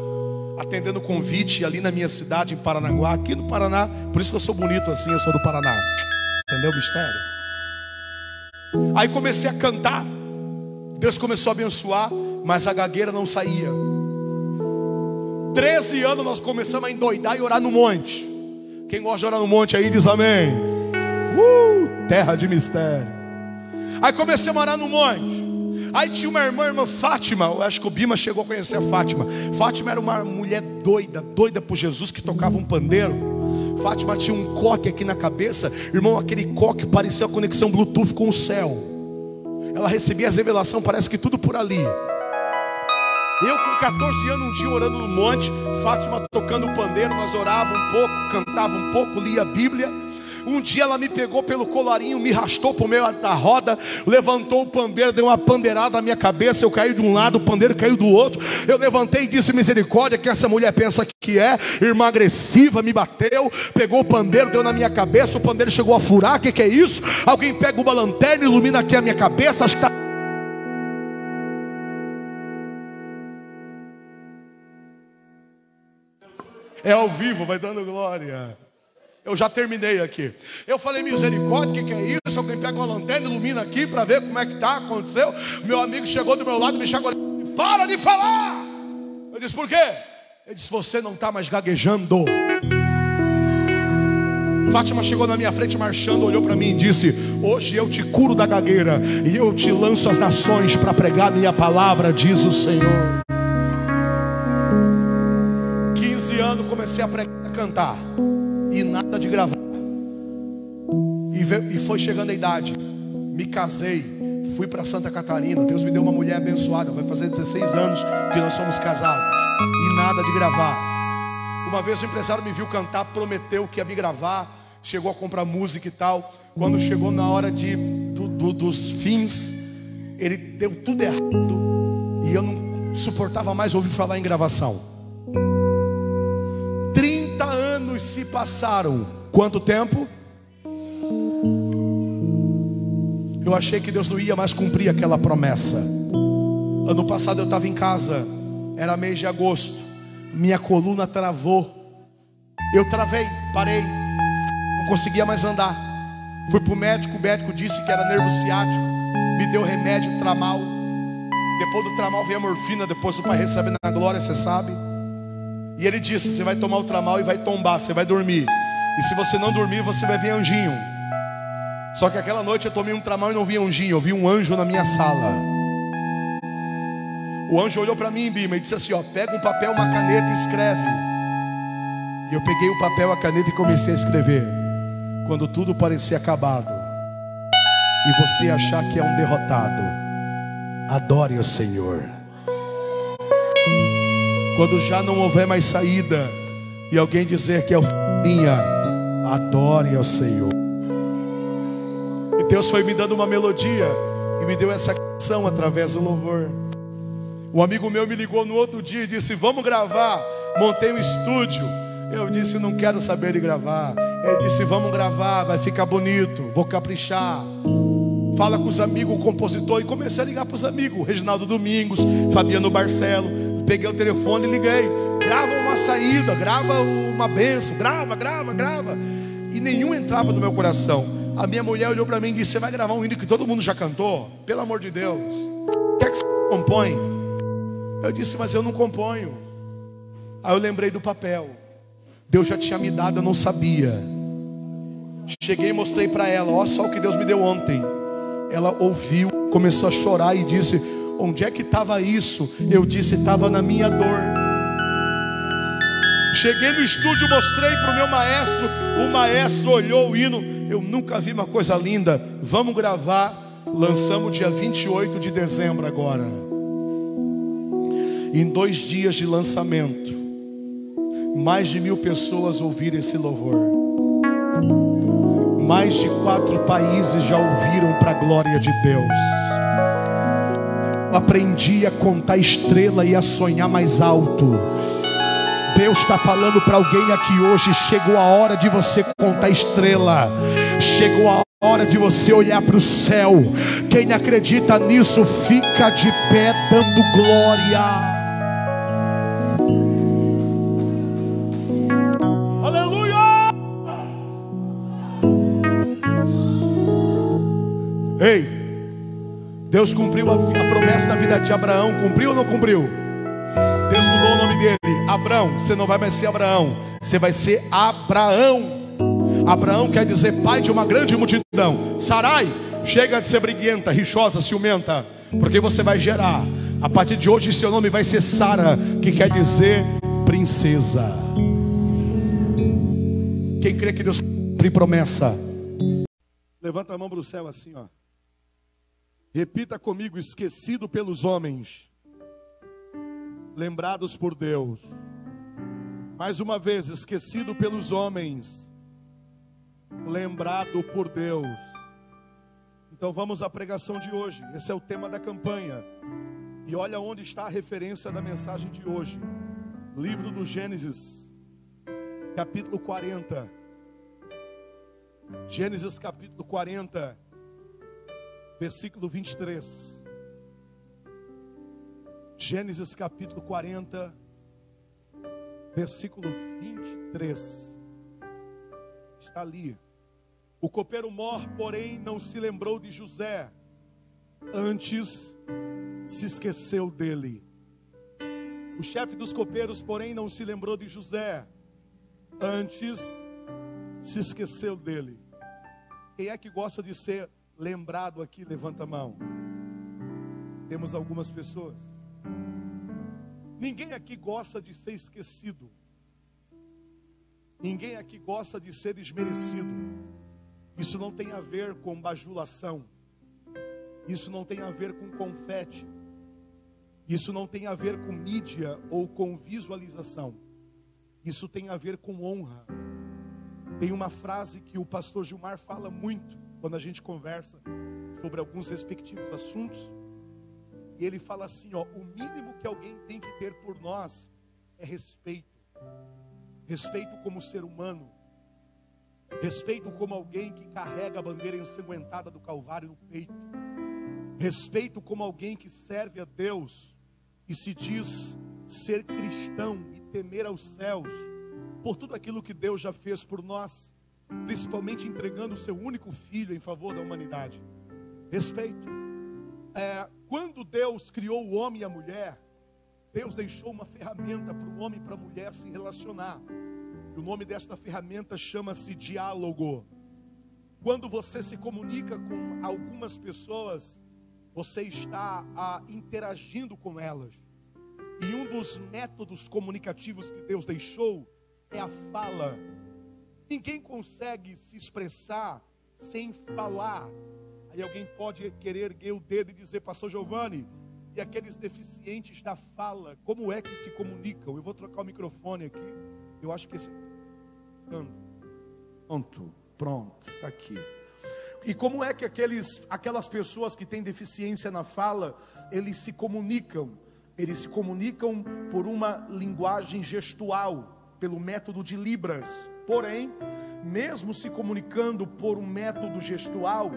atendendo convite ali na minha cidade, em Paranaguá, aqui no Paraná. Por isso que eu sou bonito assim, eu sou do Paraná. Entendeu o mistério? Aí comecei a cantar. Deus começou a abençoar, mas a gagueira não saía. 13 anos nós começamos a endoidar e orar no monte. Quem gosta de orar no monte aí diz amém. Uh, terra de mistério. Aí comecei a orar no monte. Aí tinha uma irmã, irmã Fátima. Eu acho que o Bima chegou a conhecer a Fátima. Fátima era uma mulher doida, doida por Jesus, que tocava um pandeiro. Fátima tinha um coque aqui na cabeça. Irmão, aquele coque parecia a conexão Bluetooth com o céu. Ela recebia as revelações, parece que tudo por ali. Eu com 14 anos, um dia orando no monte, Fátima tocando o pandeiro, nós orava um pouco, cantava um pouco, lia a Bíblia. Um dia ela me pegou pelo colarinho, me arrastou para o meio da roda, levantou o pandeiro, deu uma pandeirada na minha cabeça. Eu caí de um lado, o pandeiro caiu do outro. Eu levantei e disse: Misericórdia, que essa mulher pensa que é, irmã agressiva, me bateu, pegou o pandeiro, deu na minha cabeça. O pandeiro chegou a furar. O que, que é isso? Alguém pega uma lanterna, ilumina aqui a minha cabeça. Acho que está É ao vivo, vai dando glória. Eu já terminei aqui. Eu falei, misericórdia, o que, que, é isso? Alguém pega uma lanterna, ilumina aqui para ver como é que está, aconteceu. Meu amigo chegou do meu lado me chamou. Para de falar! Eu disse, por quê? Ele disse, você não está mais gaguejando. Fátima chegou na minha frente marchando, olhou para mim e disse: Hoje eu te curo da gagueira e eu te lanço as nações para pregar minha palavra, diz o Senhor. 15 anos comecei a pregar, a cantar e nada de gravar. E, veio, e foi chegando a idade. Me casei, fui para Santa Catarina. Deus me deu uma mulher abençoada. Vai fazer 16 anos que nós somos casados. E nada de gravar. Uma vez o empresário me viu cantar, prometeu que ia me gravar. Chegou a comprar música e tal. Quando chegou na hora de, do, do, dos fins, ele deu tudo errado. E eu não suportava mais ouvir falar em gravação anos se passaram. Quanto tempo? Eu achei que Deus não ia mais cumprir aquela promessa. Ano passado eu estava em casa, era mês de agosto. Minha coluna travou. Eu travei, parei, não conseguia mais andar. Fui para o médico, o médico disse que era nervo ciático, me deu remédio, tramal. Depois do tramal veio a morfina, depois o pai recebe na glória, você sabe. E ele disse: Você vai tomar o tramal e vai tombar, você vai dormir. E se você não dormir, você vai ver anjinho. Só que aquela noite eu tomei um tramal e não vi anjinho, eu vi um anjo na minha sala. O anjo olhou para mim, Bima, e disse assim: ó, pega um papel, uma caneta e escreve. E eu peguei o papel, a caneta e comecei a escrever. Quando tudo parecia acabado, e você achar que é um derrotado, adore o Senhor. Quando já não houver mais saída e alguém dizer que é o minha, adore ao Senhor. E Deus foi me dando uma melodia e me deu essa canção através do louvor. Um amigo meu me ligou no outro dia e disse: Vamos gravar. Montei um estúdio. Eu disse: Não quero saber de gravar. Ele disse: Vamos gravar, vai ficar bonito, vou caprichar. Fala com os amigos, o compositor. E comecei a ligar para os amigos: Reginaldo Domingos, Fabiano Barcelo peguei o telefone e liguei. Grava uma saída, grava uma benção, grava, grava, grava. E nenhum entrava no meu coração. A minha mulher olhou para mim e disse: Você vai gravar um hino que todo mundo já cantou? Pelo amor de Deus. O que é que você compõe? Eu disse: Mas eu não componho. Aí eu lembrei do papel. Deus já tinha me dado, eu não sabia. Cheguei e mostrei para ela: Olha só o que Deus me deu ontem. Ela ouviu, começou a chorar e disse: Onde é que estava isso? Eu disse: estava na minha dor. Cheguei no estúdio, mostrei para o meu maestro. O maestro olhou o hino. Eu nunca vi uma coisa linda. Vamos gravar. Lançamos dia 28 de dezembro agora. Em dois dias de lançamento, mais de mil pessoas ouviram esse louvor. Mais de quatro países já ouviram para a glória de Deus Aprendi a contar estrela e a sonhar mais alto. Deus está falando para alguém aqui hoje: chegou a hora de você contar estrela, chegou a hora de você olhar para o céu. Quem acredita nisso, fica de pé dando glória. Aleluia! Ei! Deus cumpriu a, a promessa da vida de Abraão, cumpriu ou não cumpriu? Deus mudou o nome dele. Abraão, você não vai mais ser Abraão, você vai ser Abraão. Abraão quer dizer pai de uma grande multidão. Sarai, chega de ser briguenta, rixosa, ciumenta, porque você vai gerar. A partir de hoje, seu nome vai ser Sara, que quer dizer princesa. Quem crê que Deus cumpre promessa? Levanta a mão para o céu assim, ó. Repita comigo: esquecido pelos homens, lembrados por Deus. Mais uma vez, esquecido pelos homens, lembrado por Deus. Então vamos à pregação de hoje. Esse é o tema da campanha. E olha onde está a referência da mensagem de hoje. Livro do Gênesis, capítulo 40. Gênesis capítulo 40, versículo 23. Gênesis capítulo 40, versículo 23. Está ali. O copeiro mor, porém, não se lembrou de José, antes se esqueceu dele. O chefe dos copeiros, porém, não se lembrou de José, antes se esqueceu dele. Quem é que gosta de ser lembrado aqui? Levanta a mão. Temos algumas pessoas. Ninguém aqui gosta de ser esquecido. Ninguém aqui gosta de ser desmerecido. Isso não tem a ver com bajulação. Isso não tem a ver com confete. Isso não tem a ver com mídia ou com visualização. Isso tem a ver com honra. Tem uma frase que o pastor Gilmar fala muito quando a gente conversa sobre alguns respectivos assuntos. E ele fala assim: ó, o mínimo que alguém tem que ter por nós é respeito. Respeito como ser humano. Respeito como alguém que carrega a bandeira ensanguentada do Calvário no peito. Respeito como alguém que serve a Deus e se diz ser cristão e temer aos céus por tudo aquilo que Deus já fez por nós, principalmente entregando o seu único filho em favor da humanidade. Respeito. É, quando Deus criou o homem e a mulher, Deus deixou uma ferramenta para o homem e para a mulher se relacionar. E o nome desta ferramenta chama-se diálogo. Quando você se comunica com algumas pessoas, você está a, interagindo com elas. E um dos métodos comunicativos que Deus deixou é a fala. Ninguém consegue se expressar sem falar. Aí alguém pode querer erguer o dedo e dizer, Pastor Giovanni, e aqueles deficientes da fala, como é que se comunicam? Eu vou trocar o microfone aqui. Eu acho que esse. Pronto, pronto, está aqui. E como é que aqueles, aquelas pessoas que têm deficiência na fala, eles se comunicam? Eles se comunicam por uma linguagem gestual pelo método de Libras. Porém, mesmo se comunicando por um método gestual,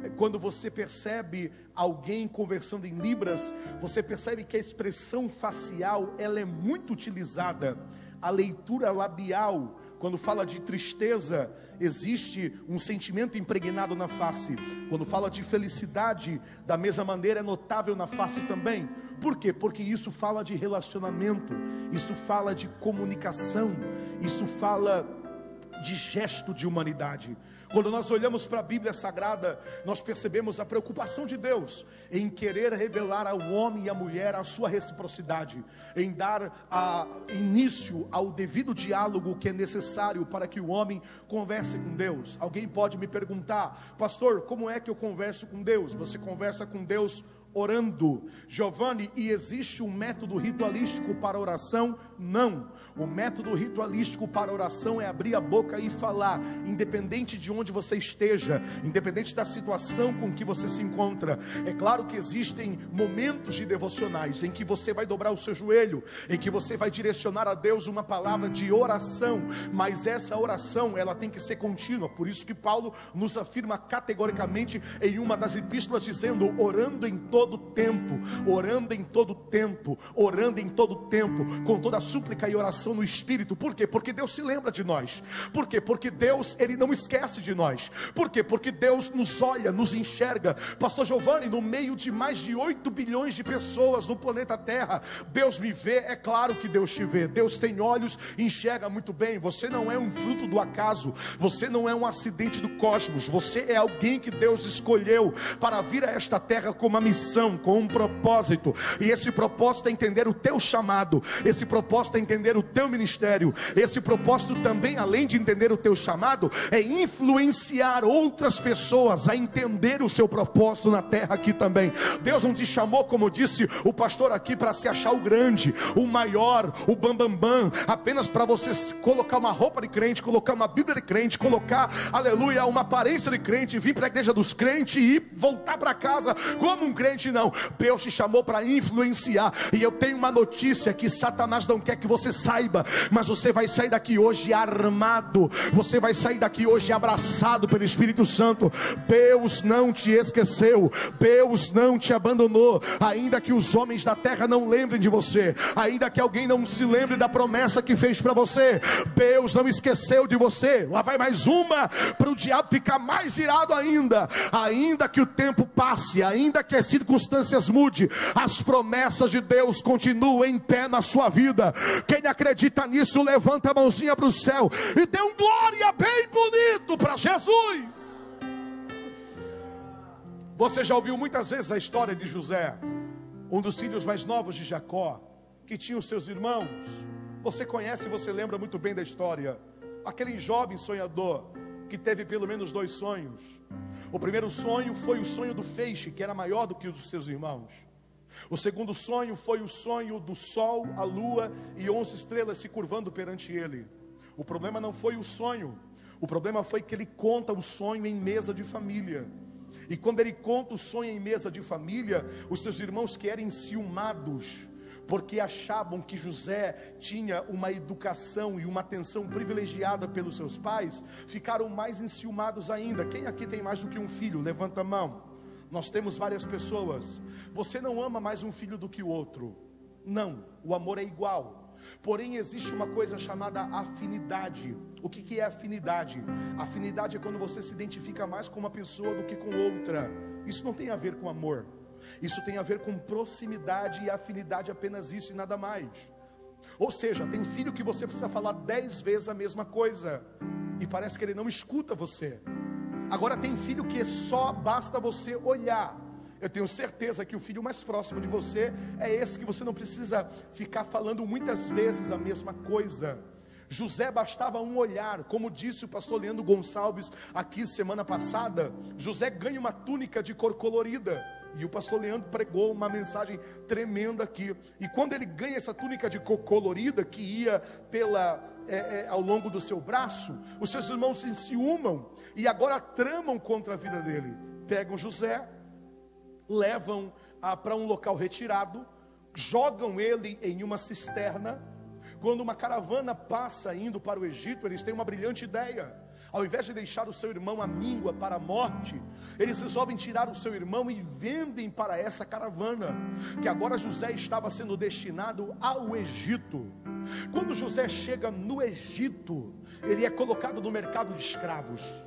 é, quando você percebe alguém conversando em libras, você percebe que a expressão facial ela é muito utilizada. A leitura labial quando fala de tristeza, existe um sentimento impregnado na face. Quando fala de felicidade, da mesma maneira é notável na face também. Por quê? Porque isso fala de relacionamento, isso fala de comunicação, isso fala de gesto de humanidade. Quando nós olhamos para a Bíblia Sagrada, nós percebemos a preocupação de Deus em querer revelar ao homem e à mulher a sua reciprocidade, em dar a, início ao devido diálogo que é necessário para que o homem converse com Deus. Alguém pode me perguntar, pastor, como é que eu converso com Deus? Você conversa com Deus orando. Giovanni, e existe um método ritualístico para oração? Não. O método ritualístico para oração é abrir a boca e falar, independente de onde você esteja, independente da situação com que você se encontra. É claro que existem momentos de devocionais em que você vai dobrar o seu joelho, em que você vai direcionar a Deus uma palavra de oração, mas essa oração, ela tem que ser contínua. Por isso que Paulo nos afirma categoricamente em uma das epístolas dizendo: orando em todo todo tempo, orando em todo tempo, orando em todo tempo, com toda súplica e oração no Espírito. Por quê? Porque Deus se lembra de nós. Por quê? Porque Deus, Ele não esquece de nós. Por quê? Porque Deus nos olha, nos enxerga. Pastor Giovanni, no meio de mais de 8 bilhões de pessoas no planeta Terra, Deus me vê, é claro que Deus te vê. Deus tem olhos, enxerga muito bem. Você não é um fruto do acaso, você não é um acidente do cosmos, você é alguém que Deus escolheu para vir a esta terra com uma missão, com um propósito. E esse propósito é entender o teu chamado, esse propósito é entender o teu ministério, esse propósito também, além de entender o teu chamado, é influenciar outras pessoas a entender o seu propósito na terra aqui também. Deus não te chamou, como disse o pastor aqui, para se achar o grande, o maior, o bambambam, bam, bam, apenas para você colocar uma roupa de crente, colocar uma Bíblia de crente, colocar, aleluia, uma aparência de crente, vir para a igreja dos crentes e voltar para casa como um crente, não. Deus te chamou para influenciar. E eu tenho uma notícia que Satanás não quer que você saiba, mas você vai sair daqui hoje armado, você vai sair daqui hoje abraçado pelo Espírito Santo. Deus não te esqueceu, Deus não te abandonou, ainda que os homens da terra não lembrem de você, ainda que alguém não se lembre da promessa que fez para você. Deus não esqueceu de você. Lá vai mais uma para o diabo ficar mais irado ainda. Ainda que o tempo passe, ainda que as circunstâncias mude, as promessas de Deus continuam em pé na sua vida. Quem acredita nisso, levanta a mãozinha para o céu e dê um glória bem bonito para Jesus. Você já ouviu muitas vezes a história de José, um dos filhos mais novos de Jacó, que tinha os seus irmãos. Você conhece, você lembra muito bem da história. Aquele jovem sonhador que teve pelo menos dois sonhos. O primeiro sonho foi o sonho do feixe, que era maior do que o dos seus irmãos. O segundo sonho foi o sonho do sol, a lua e onze estrelas se curvando perante ele. O problema não foi o sonho, o problema foi que ele conta o sonho em mesa de família. E quando ele conta o sonho em mesa de família, os seus irmãos que eram enciumados, porque achavam que José tinha uma educação e uma atenção privilegiada pelos seus pais, ficaram mais enciumados ainda. Quem aqui tem mais do que um filho? Levanta a mão. Nós temos várias pessoas. Você não ama mais um filho do que o outro. Não, o amor é igual. Porém, existe uma coisa chamada afinidade. O que, que é afinidade? Afinidade é quando você se identifica mais com uma pessoa do que com outra. Isso não tem a ver com amor. Isso tem a ver com proximidade e afinidade, apenas isso e nada mais. Ou seja, tem filho que você precisa falar dez vezes a mesma coisa e parece que ele não escuta você. Agora tem filho que só basta você olhar. Eu tenho certeza que o filho mais próximo de você é esse que você não precisa ficar falando muitas vezes a mesma coisa. José bastava um olhar, como disse o pastor Leandro Gonçalves aqui semana passada. José ganha uma túnica de cor colorida. E o pastor Leandro pregou uma mensagem tremenda aqui. E quando ele ganha essa túnica de cor colorida que ia pela é, é, ao longo do seu braço, os seus irmãos se enciumam e agora tramam contra a vida dele. Pegam José, levam para um local retirado, jogam ele em uma cisterna. Quando uma caravana passa indo para o Egito, eles têm uma brilhante ideia ao invés de deixar o seu irmão à míngua para a morte, eles resolvem tirar o seu irmão e vendem para essa caravana, que agora José estava sendo destinado ao Egito. Quando José chega no Egito, ele é colocado no mercado de escravos.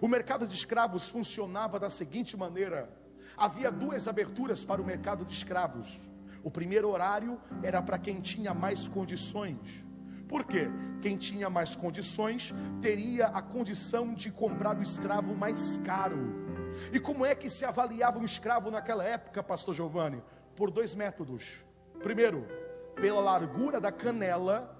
O mercado de escravos funcionava da seguinte maneira: havia duas aberturas para o mercado de escravos. O primeiro horário era para quem tinha mais condições. Por quê? Quem tinha mais condições teria a condição de comprar o escravo mais caro. E como é que se avaliava um escravo naquela época, pastor Giovanni? Por dois métodos. Primeiro, pela largura da canela.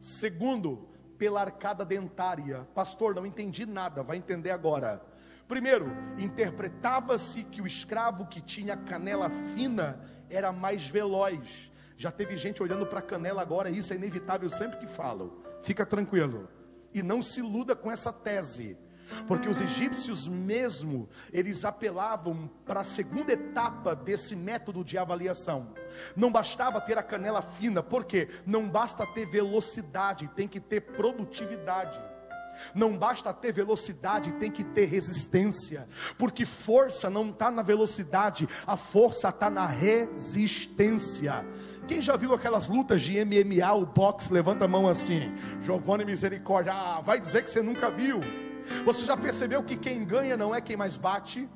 Segundo, pela arcada dentária. Pastor, não entendi nada, vai entender agora. Primeiro, interpretava-se que o escravo que tinha canela fina era mais veloz. Já teve gente olhando para a canela agora, isso é inevitável sempre que falam. Fica tranquilo. E não se iluda com essa tese. Porque os egípcios mesmo, eles apelavam para a segunda etapa desse método de avaliação. Não bastava ter a canela fina, porque não basta ter velocidade, tem que ter produtividade. Não basta ter velocidade, tem que ter resistência, porque força não está na velocidade, a força está na resistência. Quem já viu aquelas lutas de MMA, o boxe, levanta a mão assim, Giovanni Misericórdia, ah, vai dizer que você nunca viu. Você já percebeu que quem ganha não é quem mais bate,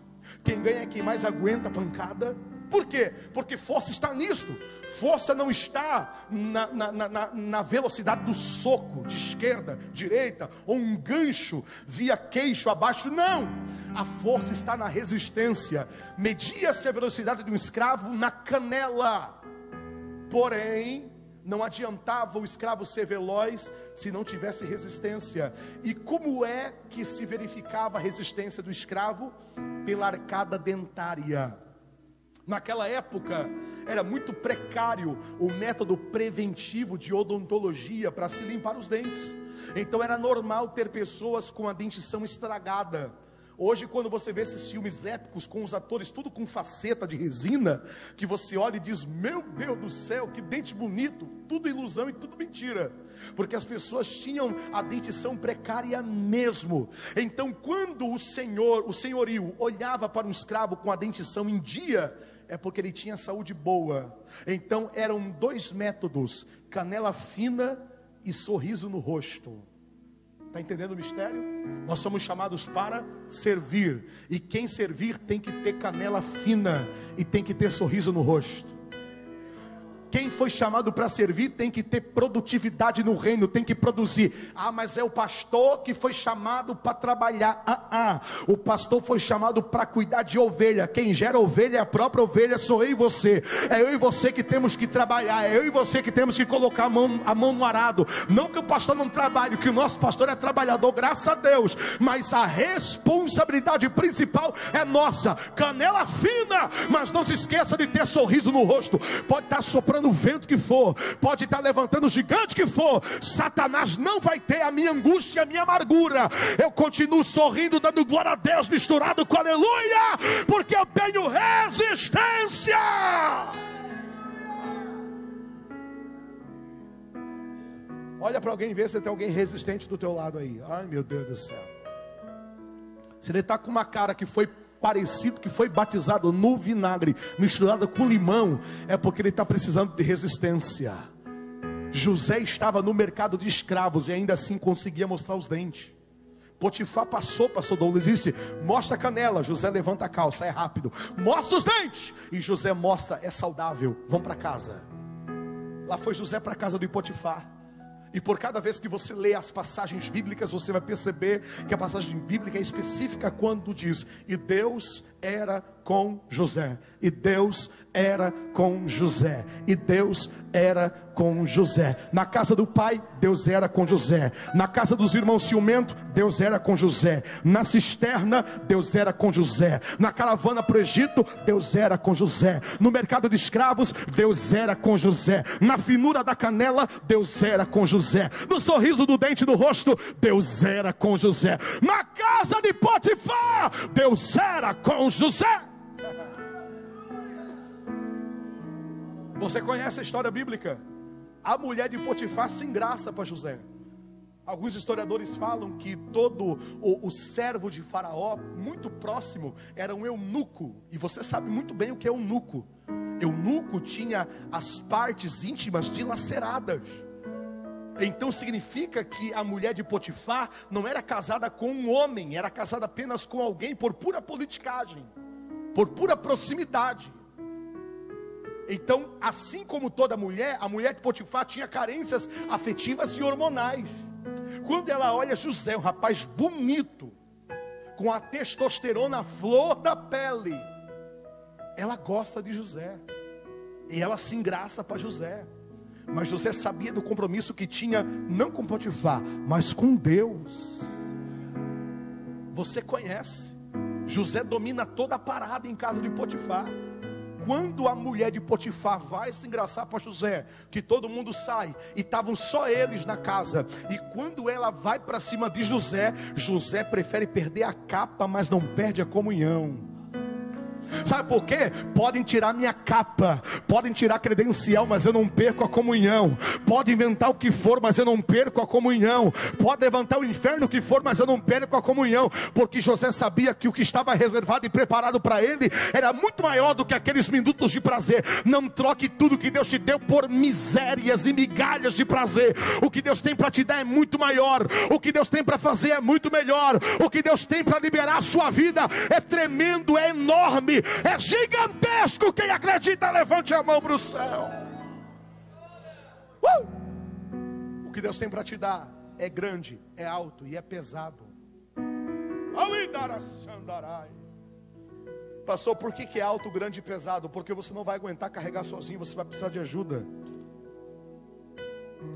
quem ganha é quem mais aguenta a pancada? Por quê? Porque força está nisto. Força não está na, na, na, na, velocidade do soco, de esquerda, direita, ou um gancho via queixo abaixo. Não. A força está na resistência. Media-se a velocidade de um escravo na canela. Porém, não adiantava o escravo ser veloz se não tivesse resistência. E como é que se verificava a resistência do escravo? Pela arcada dentária. Naquela época era muito precário o método preventivo de odontologia para se limpar os dentes. Então era normal ter pessoas com a dentição estragada. Hoje, quando você vê esses filmes épicos com os atores tudo com faceta de resina, que você olha e diz: Meu Deus do céu, que dente bonito, tudo ilusão e tudo mentira, porque as pessoas tinham a dentição precária mesmo. Então, quando o senhor, o senhorio, olhava para um escravo com a dentição em dia, é porque ele tinha saúde boa. Então eram dois métodos: canela fina e sorriso no rosto. Está entendendo o mistério? Nós somos chamados para servir, e quem servir tem que ter canela fina e tem que ter sorriso no rosto. Quem foi chamado para servir tem que ter produtividade no reino, tem que produzir. Ah, mas é o pastor que foi chamado para trabalhar. Ah, ah, o pastor foi chamado para cuidar de ovelha. Quem gera ovelha é a própria ovelha, sou eu e você. É eu e você que temos que trabalhar, é eu e você que temos que colocar a mão, a mão no arado. Não que o pastor não trabalhe, que o nosso pastor é trabalhador, graças a Deus. Mas a responsabilidade principal é nossa. Canela fina, mas não se esqueça de ter sorriso no rosto. Pode estar soprando soprando o vento que for, pode estar levantando o gigante que for, Satanás não vai ter a minha angústia, a minha amargura. Eu continuo sorrindo, dando glória a Deus, misturado com aleluia, porque eu tenho resistência. Olha para alguém vê se tem alguém resistente do teu lado aí. Ai meu Deus do céu. Se ele está com uma cara que foi parecido que foi batizado no vinagre, misturado com limão, é porque ele está precisando de resistência. José estava no mercado de escravos e ainda assim conseguia mostrar os dentes. Potifar passou, pastor Douglas e disse: Mostra a canela. José levanta a calça, é rápido. Mostra os dentes. E José mostra, é saudável. Vão para casa. Lá foi José para a casa do Potifar. E por cada vez que você lê as passagens bíblicas, você vai perceber que a passagem bíblica é específica quando diz: E Deus era com José, e Deus era com José, e Deus era com José. Na casa do pai, Deus era com José. Na casa dos irmãos ciumento, Deus era com José. Na cisterna, Deus era com José. Na caravana para o Egito, Deus era com José. No mercado de escravos, Deus era com José. Na finura da canela, Deus era com José. No sorriso do dente do rosto, Deus era com José. Na casa de Potifar, Deus era com José. Você conhece a história bíblica? A mulher de Potifar se engraça para José. Alguns historiadores falam que todo o, o, servo de Faraó, muito próximo, era um eunuco. E você sabe muito bem o que é eunuco. Eunuco tinha as partes íntimas dilaceradas. Então significa que a mulher de Potifar não era casada com um homem, era casada apenas com alguém por pura politicagem, por pura proximidade. Então, assim como toda mulher, a mulher de Potifar tinha carências afetivas e hormonais. Quando ela olha José, um rapaz bonito, com a testosterona flor da pele, ela gosta de José. E ela se engraça para José. Mas José sabia do compromisso que tinha, não com Potifar, mas com Deus. Você conhece. José domina toda a parada em casa de Potifar. Quando a mulher de Potifar vai se engraçar para José, que todo mundo sai e estavam só eles na casa, e quando ela vai para cima de José, José prefere perder a capa, mas não perde a comunhão. Sabe por quê? Podem tirar minha capa, podem tirar credencial, mas eu não perco a comunhão. Pode inventar o que for, mas eu não perco a comunhão. Pode levantar o inferno que for, mas eu não perco a comunhão, porque José sabia que o que estava reservado e preparado para ele era muito maior do que aqueles minutos de prazer. Não troque tudo que Deus te deu por misérias e migalhas de prazer. O que Deus tem para te dar é muito maior. O que Deus tem para fazer é muito melhor. O que Deus tem para liberar a sua vida é tremendo, é enorme, é gigantesco. Quem acredita, levante a mão para o céu. Uh! O que Deus tem para te dar é grande, é alto e é pesado. Passou por que, que é alto, grande e pesado? Porque você não vai aguentar carregar sozinho, você vai precisar de ajuda.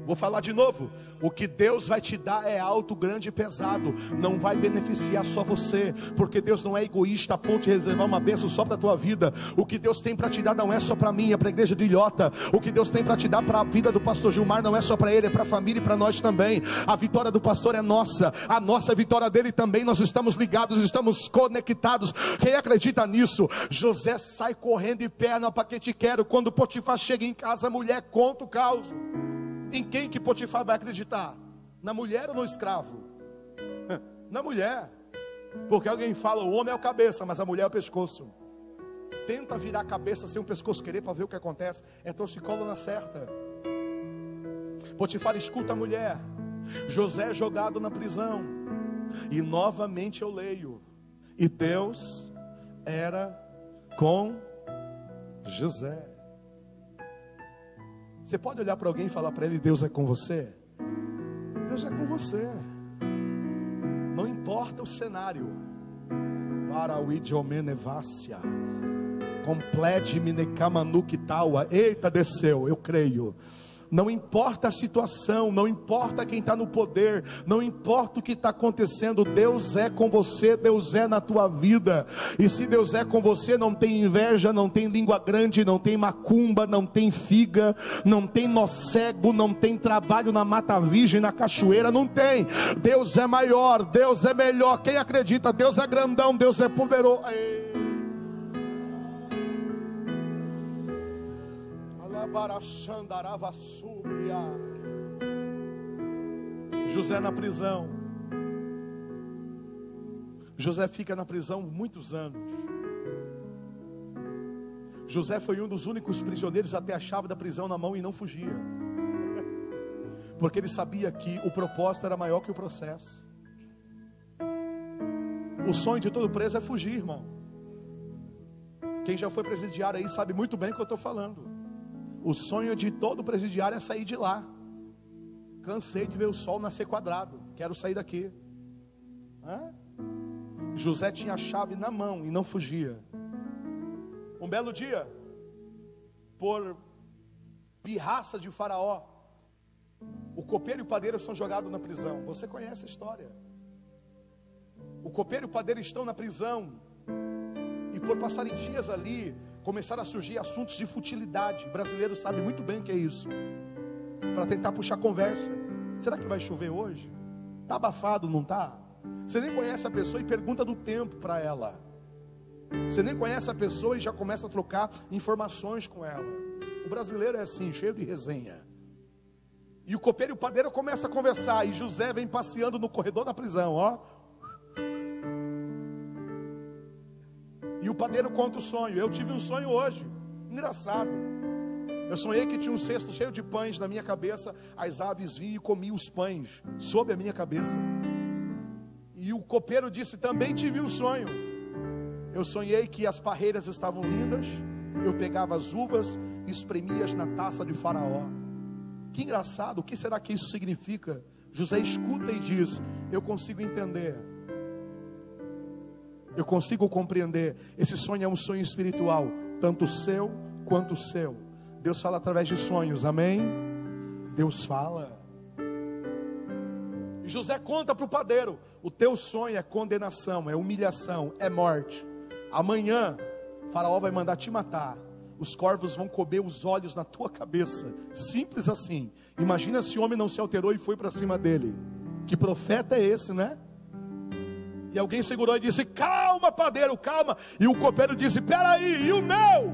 Vou falar de novo. O que Deus vai te dar é alto, grande e pesado. Não vai beneficiar só você, porque Deus não é egoísta a ponto de reservar uma bênção só para a tua vida. O que Deus tem para te dar não é só para mim, é para a igreja de Ilhota. O que Deus tem para te dar para a vida do pastor Gilmar não é só para ele, é para a família e para nós também. A vitória do pastor é nossa, a nossa vitória dele também. Nós estamos ligados, estamos conectados. Quem acredita nisso? José sai correndo e perna para que te quero. Quando Potifar chega em casa, a mulher conta o caos. Em quem que Potifar vai acreditar? Na mulher ou no escravo? Na mulher. Porque alguém fala, o homem é o cabeça, mas a mulher é o pescoço. Tenta virar a cabeça sem o pescoço querer para ver o que acontece. É torcicolo na certa. Potifar escuta a mulher. José é jogado na prisão. E novamente eu leio. E Deus era com José. Você pode olhar para alguém e falar para ele: Deus é com você? Deus é com você. Não importa o cenário. Varauidiomenevácia. Complete minecamanuquitaua. Eita, desceu, eu creio. Não importa a situação, não importa quem está no poder, não importa o que está acontecendo, Deus é com você, Deus é na tua vida. E se Deus é com você, não tem inveja, não tem língua grande, não tem macumba, não tem figa, não tem nó cego, não tem trabalho na mata virgem, na cachoeira, não tem. Deus é maior, Deus é melhor. Quem acredita, Deus é grandão, Deus é poderoso. Ei. José na prisão. José fica na prisão muitos anos. José foi um dos únicos prisioneiros a ter a chave da prisão na mão e não fugia. Porque ele sabia que o propósito era maior que o processo. O sonho de todo preso é fugir, irmão. Quem já foi presidiário aí sabe muito bem o que eu estou falando. O sonho de todo presidiário é sair de lá. Cansei de ver o sol nascer quadrado. Quero sair daqui. Hã? José tinha a chave na mão e não fugia. Um belo dia, por pirraça de Faraó, o copeiro e o padeiro são jogados na prisão. Você conhece a história? O copeiro e o padeiro estão na prisão, por passarem dias ali, começaram a surgir assuntos de futilidade. O brasileiro sabe muito bem o que é isso. Para tentar puxar conversa. Será que vai chover hoje? Está abafado, não está? Você nem conhece a pessoa e pergunta do tempo para ela. Você nem conhece a pessoa e já começa a trocar informações com ela. O brasileiro é assim, cheio de resenha. E o copeiro e o padeiro começam a conversar. E José vem passeando no corredor da prisão, ó. O padeiro conta o sonho. Eu tive um sonho hoje, engraçado. Eu sonhei que tinha um cesto cheio de pães na minha cabeça. As aves vinham e comiam os pães sob a minha cabeça. E o copeiro disse: Também tive um sonho. Eu sonhei que as parreiras estavam lindas. Eu pegava as uvas e espremia-as na taça de Faraó. Que engraçado, o que será que isso significa? José escuta e diz: Eu consigo entender eu consigo compreender. Esse sonho é um sonho espiritual, tanto seu quanto o seu. Deus fala através de sonhos, amém? Deus fala. E José conta para o padeiro: o teu sonho é condenação, é humilhação, é morte. Amanhã, Faraó vai mandar te matar. Os corvos vão comer os olhos na tua cabeça. Simples assim. Imagina se o homem não se alterou e foi para cima dele. Que profeta é esse, né? E alguém segurou e disse: Calma, padeiro, calma. E o copeiro disse: Peraí, e o meu?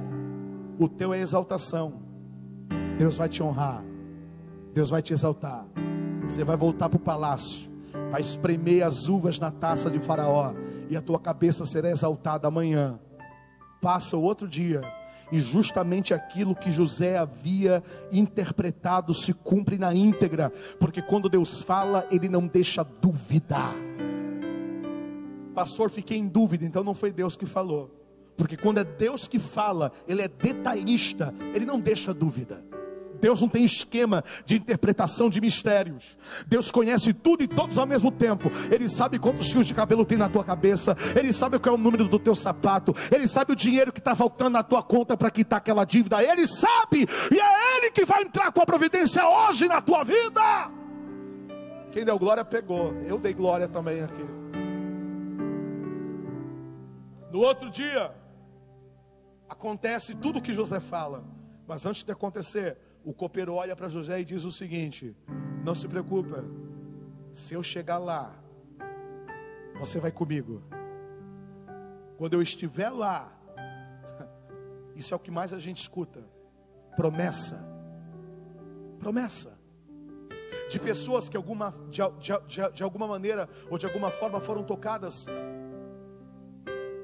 O teu é exaltação. Deus vai te honrar. Deus vai te exaltar. Você vai voltar para o palácio. Vai espremer as uvas na taça de Faraó. E a tua cabeça será exaltada amanhã. Passa o outro dia. E justamente aquilo que José havia interpretado se cumpre na íntegra, porque quando Deus fala, ele não deixa duvidar. Pastor, fiquei em dúvida, então não foi Deus que falou. Porque quando é Deus que fala, ele é detalhista, ele não deixa dúvida. Deus não tem esquema de interpretação de mistérios. Deus conhece tudo e todos ao mesmo tempo. Ele sabe quantos fios de cabelo tem na tua cabeça. Ele sabe qual é o número do teu sapato. Ele sabe o dinheiro que está faltando na tua conta para quitar aquela dívida. Ele sabe. E é Ele que vai entrar com a providência hoje na tua vida. Quem deu glória pegou. Eu dei glória também aqui. No outro dia, acontece tudo o que José fala. Mas antes de acontecer, o copeiro olha para José e diz o seguinte: Não se preocupa, se eu chegar lá, você vai comigo. Quando eu estiver lá, isso é o que mais a gente escuta: promessa, promessa. De pessoas que alguma, de, de, de alguma maneira ou de alguma forma foram tocadas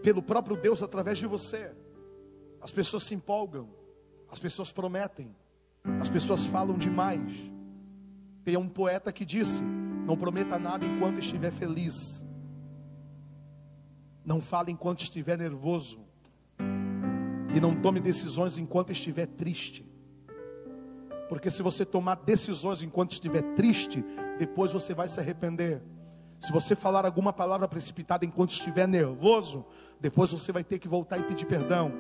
pelo próprio Deus através de você. As pessoas se empolgam, as pessoas prometem, as pessoas falam demais. Tem um poeta que disse: Não prometa nada enquanto estiver feliz. Não fale enquanto estiver nervoso. E não tome decisões enquanto estiver triste. Porque se você tomar decisões enquanto estiver triste, depois você vai se arrepender. Se você falar alguma palavra precipitada enquanto estiver nervoso, depois você vai ter que voltar e pedir perdão.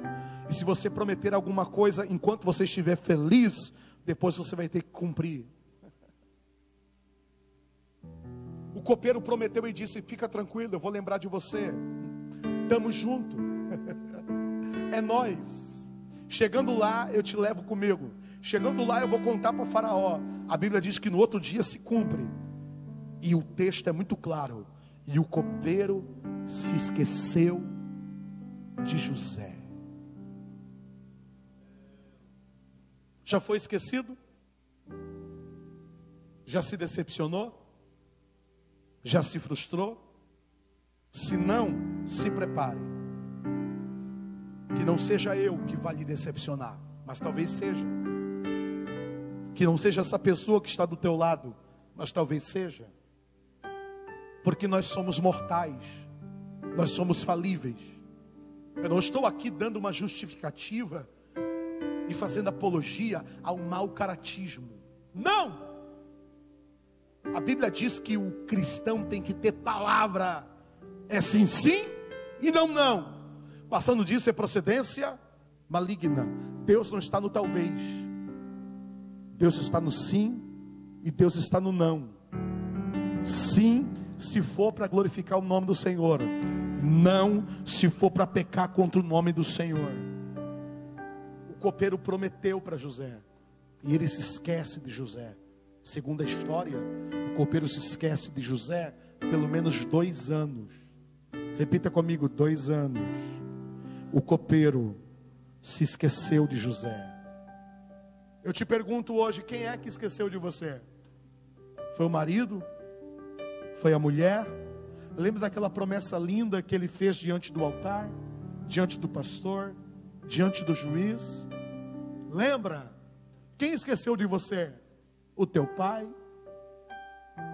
E se você prometer alguma coisa enquanto você estiver feliz, depois você vai ter que cumprir. O copeiro prometeu e disse: Fica tranquilo, eu vou lembrar de você. Estamos junto. é nós. Chegando lá, eu te levo comigo. Chegando lá, eu vou contar para Faraó. A Bíblia diz que no outro dia se cumpre. E o texto é muito claro. E o copeiro se esqueceu de José. Já foi esquecido? Já se decepcionou? Já se frustrou? Se não, se prepare. Que não seja eu que vá lhe decepcionar, mas talvez seja. Que não seja essa pessoa que está do teu lado, mas talvez seja. Porque nós somos mortais, nós somos falíveis. Eu não estou aqui dando uma justificativa e fazendo apologia ao mau caratismo. Não! A Bíblia diz que o cristão tem que ter palavra. É sim, sim e não, não. Passando disso é procedência maligna. Deus não está no talvez. Deus está no sim e Deus está no não. Sim, se for para glorificar o nome do Senhor. Não, se for para pecar contra o nome do Senhor copeiro prometeu para José. E ele se esquece de José. Segundo a história, o copeiro se esquece de José pelo menos dois anos. Repita comigo: dois anos. O copeiro se esqueceu de José. Eu te pergunto hoje: quem é que esqueceu de você? Foi o marido? Foi a mulher? Lembra daquela promessa linda que ele fez diante do altar, diante do pastor, diante do juiz? Lembra? Quem esqueceu de você? O teu pai,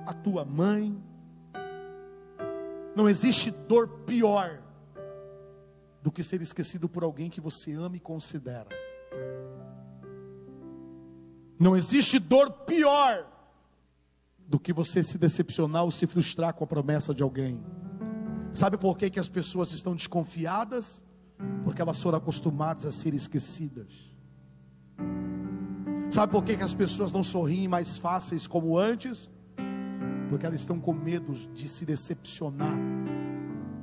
a tua mãe. Não existe dor pior do que ser esquecido por alguém que você ama e considera. Não existe dor pior do que você se decepcionar ou se frustrar com a promessa de alguém. Sabe por que, que as pessoas estão desconfiadas? Porque elas foram acostumadas a ser esquecidas. Sabe por que, que as pessoas não sorriem mais fáceis como antes? Porque elas estão com medo de se decepcionar.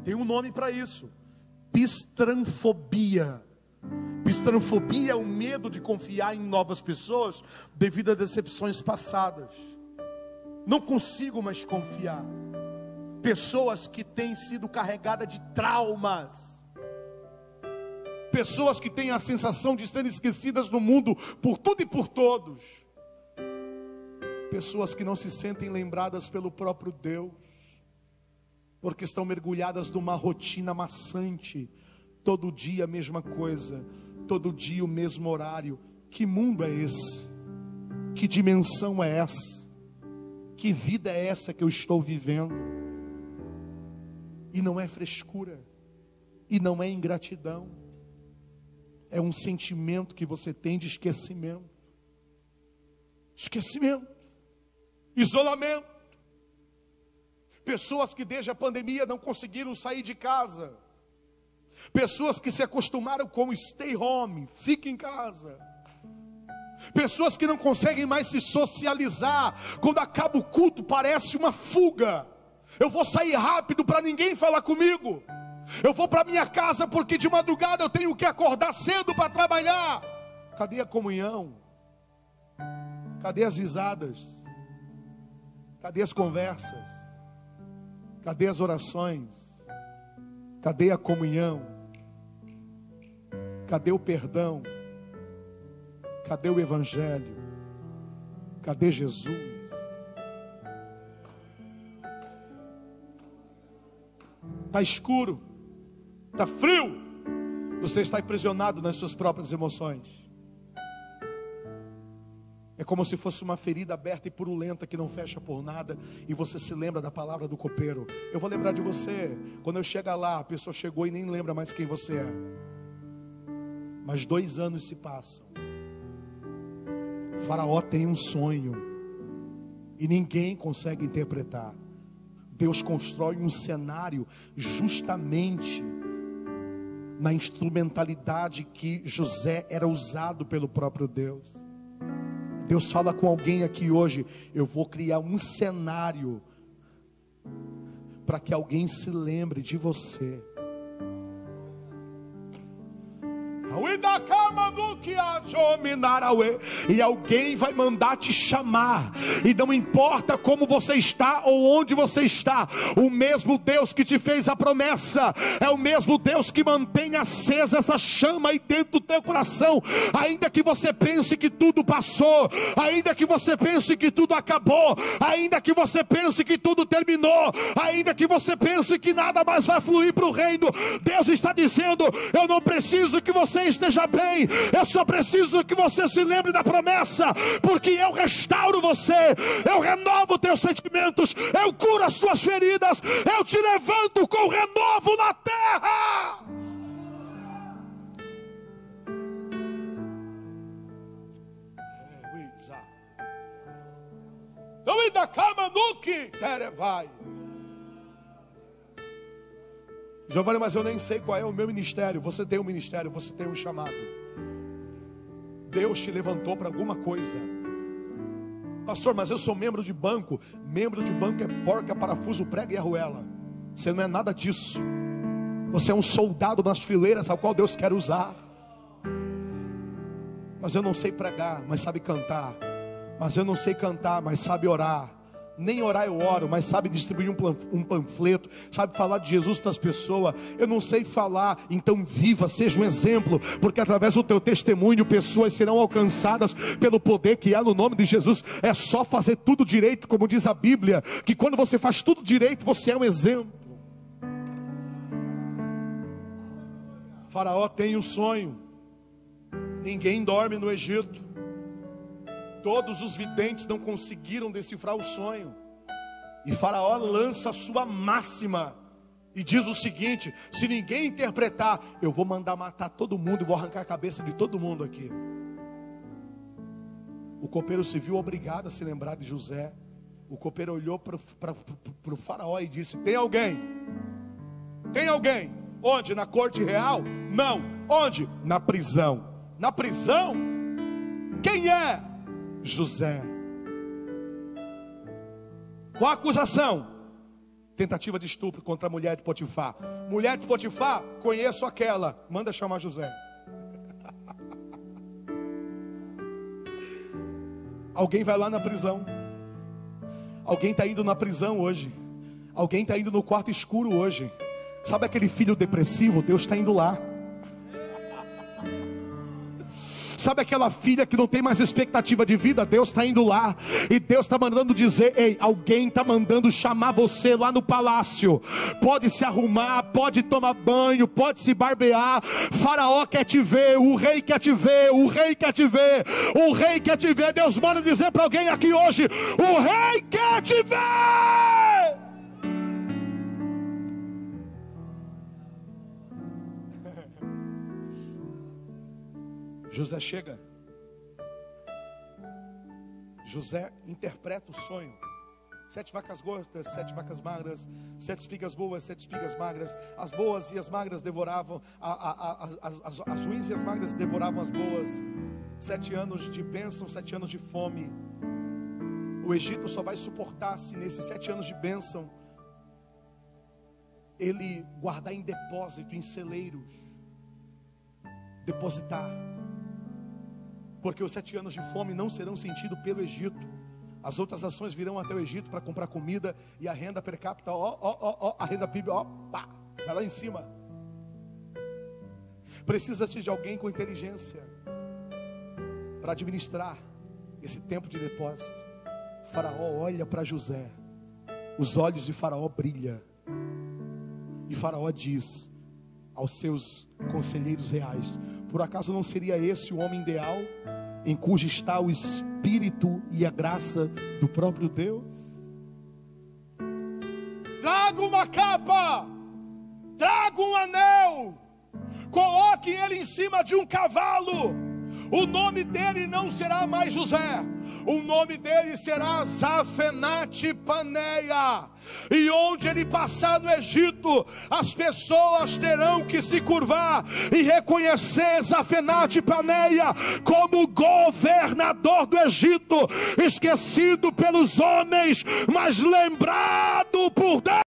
Tem um nome para isso: pistranfobia. Pistranfobia é o medo de confiar em novas pessoas devido a decepções passadas. Não consigo mais confiar. pessoas que têm sido carregadas de traumas, pessoas que têm a sensação de serem esquecidas no mundo por tudo e por todos, pessoas que não se sentem lembradas pelo próprio Deus, porque estão mergulhadas numa rotina maçante, todo dia a mesma coisa, todo dia o mesmo horário. Que mundo é esse? Que dimensão é essa? Que vida é essa que eu estou vivendo? E não é frescura, e não é ingratidão, é um sentimento que você tem de esquecimento. Esquecimento, isolamento. Pessoas que desde a pandemia não conseguiram sair de casa. Pessoas que se acostumaram com stay home, fica em casa. Pessoas que não conseguem mais se socializar. Quando acaba o culto, parece uma fuga. Eu vou sair rápido para ninguém falar comigo. Eu vou para minha casa porque de madrugada eu tenho que acordar cedo para trabalhar. Cadê a comunhão? Cadê as risadas? Cadê as conversas? Cadê as orações? Cadê a comunhão? Cadê o perdão? Cadê o Evangelho? Cadê Jesus? Está escuro, está frio, você está aprisionado nas suas próprias emoções. É como se fosse uma ferida aberta e purulenta que não fecha por nada, e você se lembra da palavra do copeiro. Eu vou lembrar de você, quando eu chegar lá, a pessoa chegou e nem lembra mais quem você é. Mas dois anos se passam. Faraó tem um sonho e ninguém consegue interpretar. Deus constrói um cenário justamente na instrumentalidade que José era usado pelo próprio Deus. Deus fala com alguém aqui hoje: eu vou criar um cenário para que alguém se lembre de você. E alguém vai mandar te chamar. E não importa como você está ou onde você está, o mesmo Deus que te fez a promessa é o mesmo Deus que mantém acesa essa chama aí dentro do teu coração. Ainda que você pense que tudo passou, ainda que você pense que tudo acabou, ainda que você pense que tudo terminou, ainda que você pense que nada mais vai fluir para o reino, Deus está dizendo: Eu não preciso que você esteja bem, eu só preciso que você se lembre da promessa, porque eu restauro você, eu renovo teus sentimentos, eu curo as tuas feridas, eu te levanto com renovo na terra. Então ainda cama nuke, vai. Giovanni, mas eu nem sei qual é o meu ministério. Você tem um ministério, você tem um chamado. Deus te levantou para alguma coisa. Pastor, mas eu sou membro de banco. Membro de banco é porca, parafuso, prega e arruela. Você não é nada disso. Você é um soldado nas fileiras ao qual Deus quer usar. Mas eu não sei pregar, mas sabe cantar. Mas eu não sei cantar, mas sabe orar nem orar eu oro, mas sabe distribuir um panfleto, sabe falar de Jesus para as pessoas. Eu não sei falar, então viva, seja um exemplo, porque através do teu testemunho pessoas serão alcançadas pelo poder que há no nome de Jesus. É só fazer tudo direito, como diz a Bíblia, que quando você faz tudo direito, você é um exemplo. Faraó tem um sonho. Ninguém dorme no Egito. Todos os videntes não conseguiram decifrar o sonho. E Faraó lança a sua máxima e diz o seguinte: se ninguém interpretar, eu vou mandar matar todo mundo e vou arrancar a cabeça de todo mundo aqui. O copeiro se viu obrigado a se lembrar de José. O copeiro olhou para o faraó e disse: Tem alguém? Tem alguém? Onde? Na corte real? Não. Onde? Na prisão. Na prisão? Quem é? José. Qual a acusação? Tentativa de estupro contra a mulher de Potifar. Mulher de Potifar, conheço aquela. Manda chamar José. Alguém vai lá na prisão. Alguém está indo na prisão hoje. Alguém está indo no quarto escuro hoje. Sabe aquele filho depressivo? Deus está indo lá. Sabe aquela filha que não tem mais expectativa de vida? Deus está indo lá. E Deus está mandando dizer: Ei, alguém está mandando chamar você lá no palácio. Pode se arrumar, pode tomar banho, pode se barbear. Faraó quer te ver, o rei quer te ver, o rei quer te ver, o rei quer te ver. Deus manda dizer para alguém aqui hoje: O rei quer te ver. José chega. José interpreta o sonho. Sete vacas gordas, sete vacas magras, sete espigas boas, sete espigas magras. As boas e as magras devoravam, a, a, a, as, as, as ruins e as magras devoravam as boas. Sete anos de bênção, sete anos de fome. O Egito só vai suportar se nesses sete anos de bênção ele guardar em depósito, em celeiros, depositar porque os sete anos de fome não serão sentidos pelo Egito. As outras nações virão até o Egito para comprar comida e a renda per capita, ó, ó, ó, ó a renda PIB, ó, pá, vai lá em cima. Precisa-se de alguém com inteligência para administrar esse tempo de depósito. Faraó olha para José, os olhos de Faraó brilham, e Faraó diz aos seus conselheiros reais: Por acaso não seria esse o homem ideal? Em cujo está o Espírito e a graça do próprio Deus? Traga uma capa, traga um anel, coloque ele em cima de um cavalo. O nome dele não será mais José, o nome dele será Zafenate Paneia. E onde ele passar no Egito, as pessoas terão que se curvar e reconhecer Zafenate Paneia como governador do Egito, esquecido pelos homens, mas lembrado por Deus.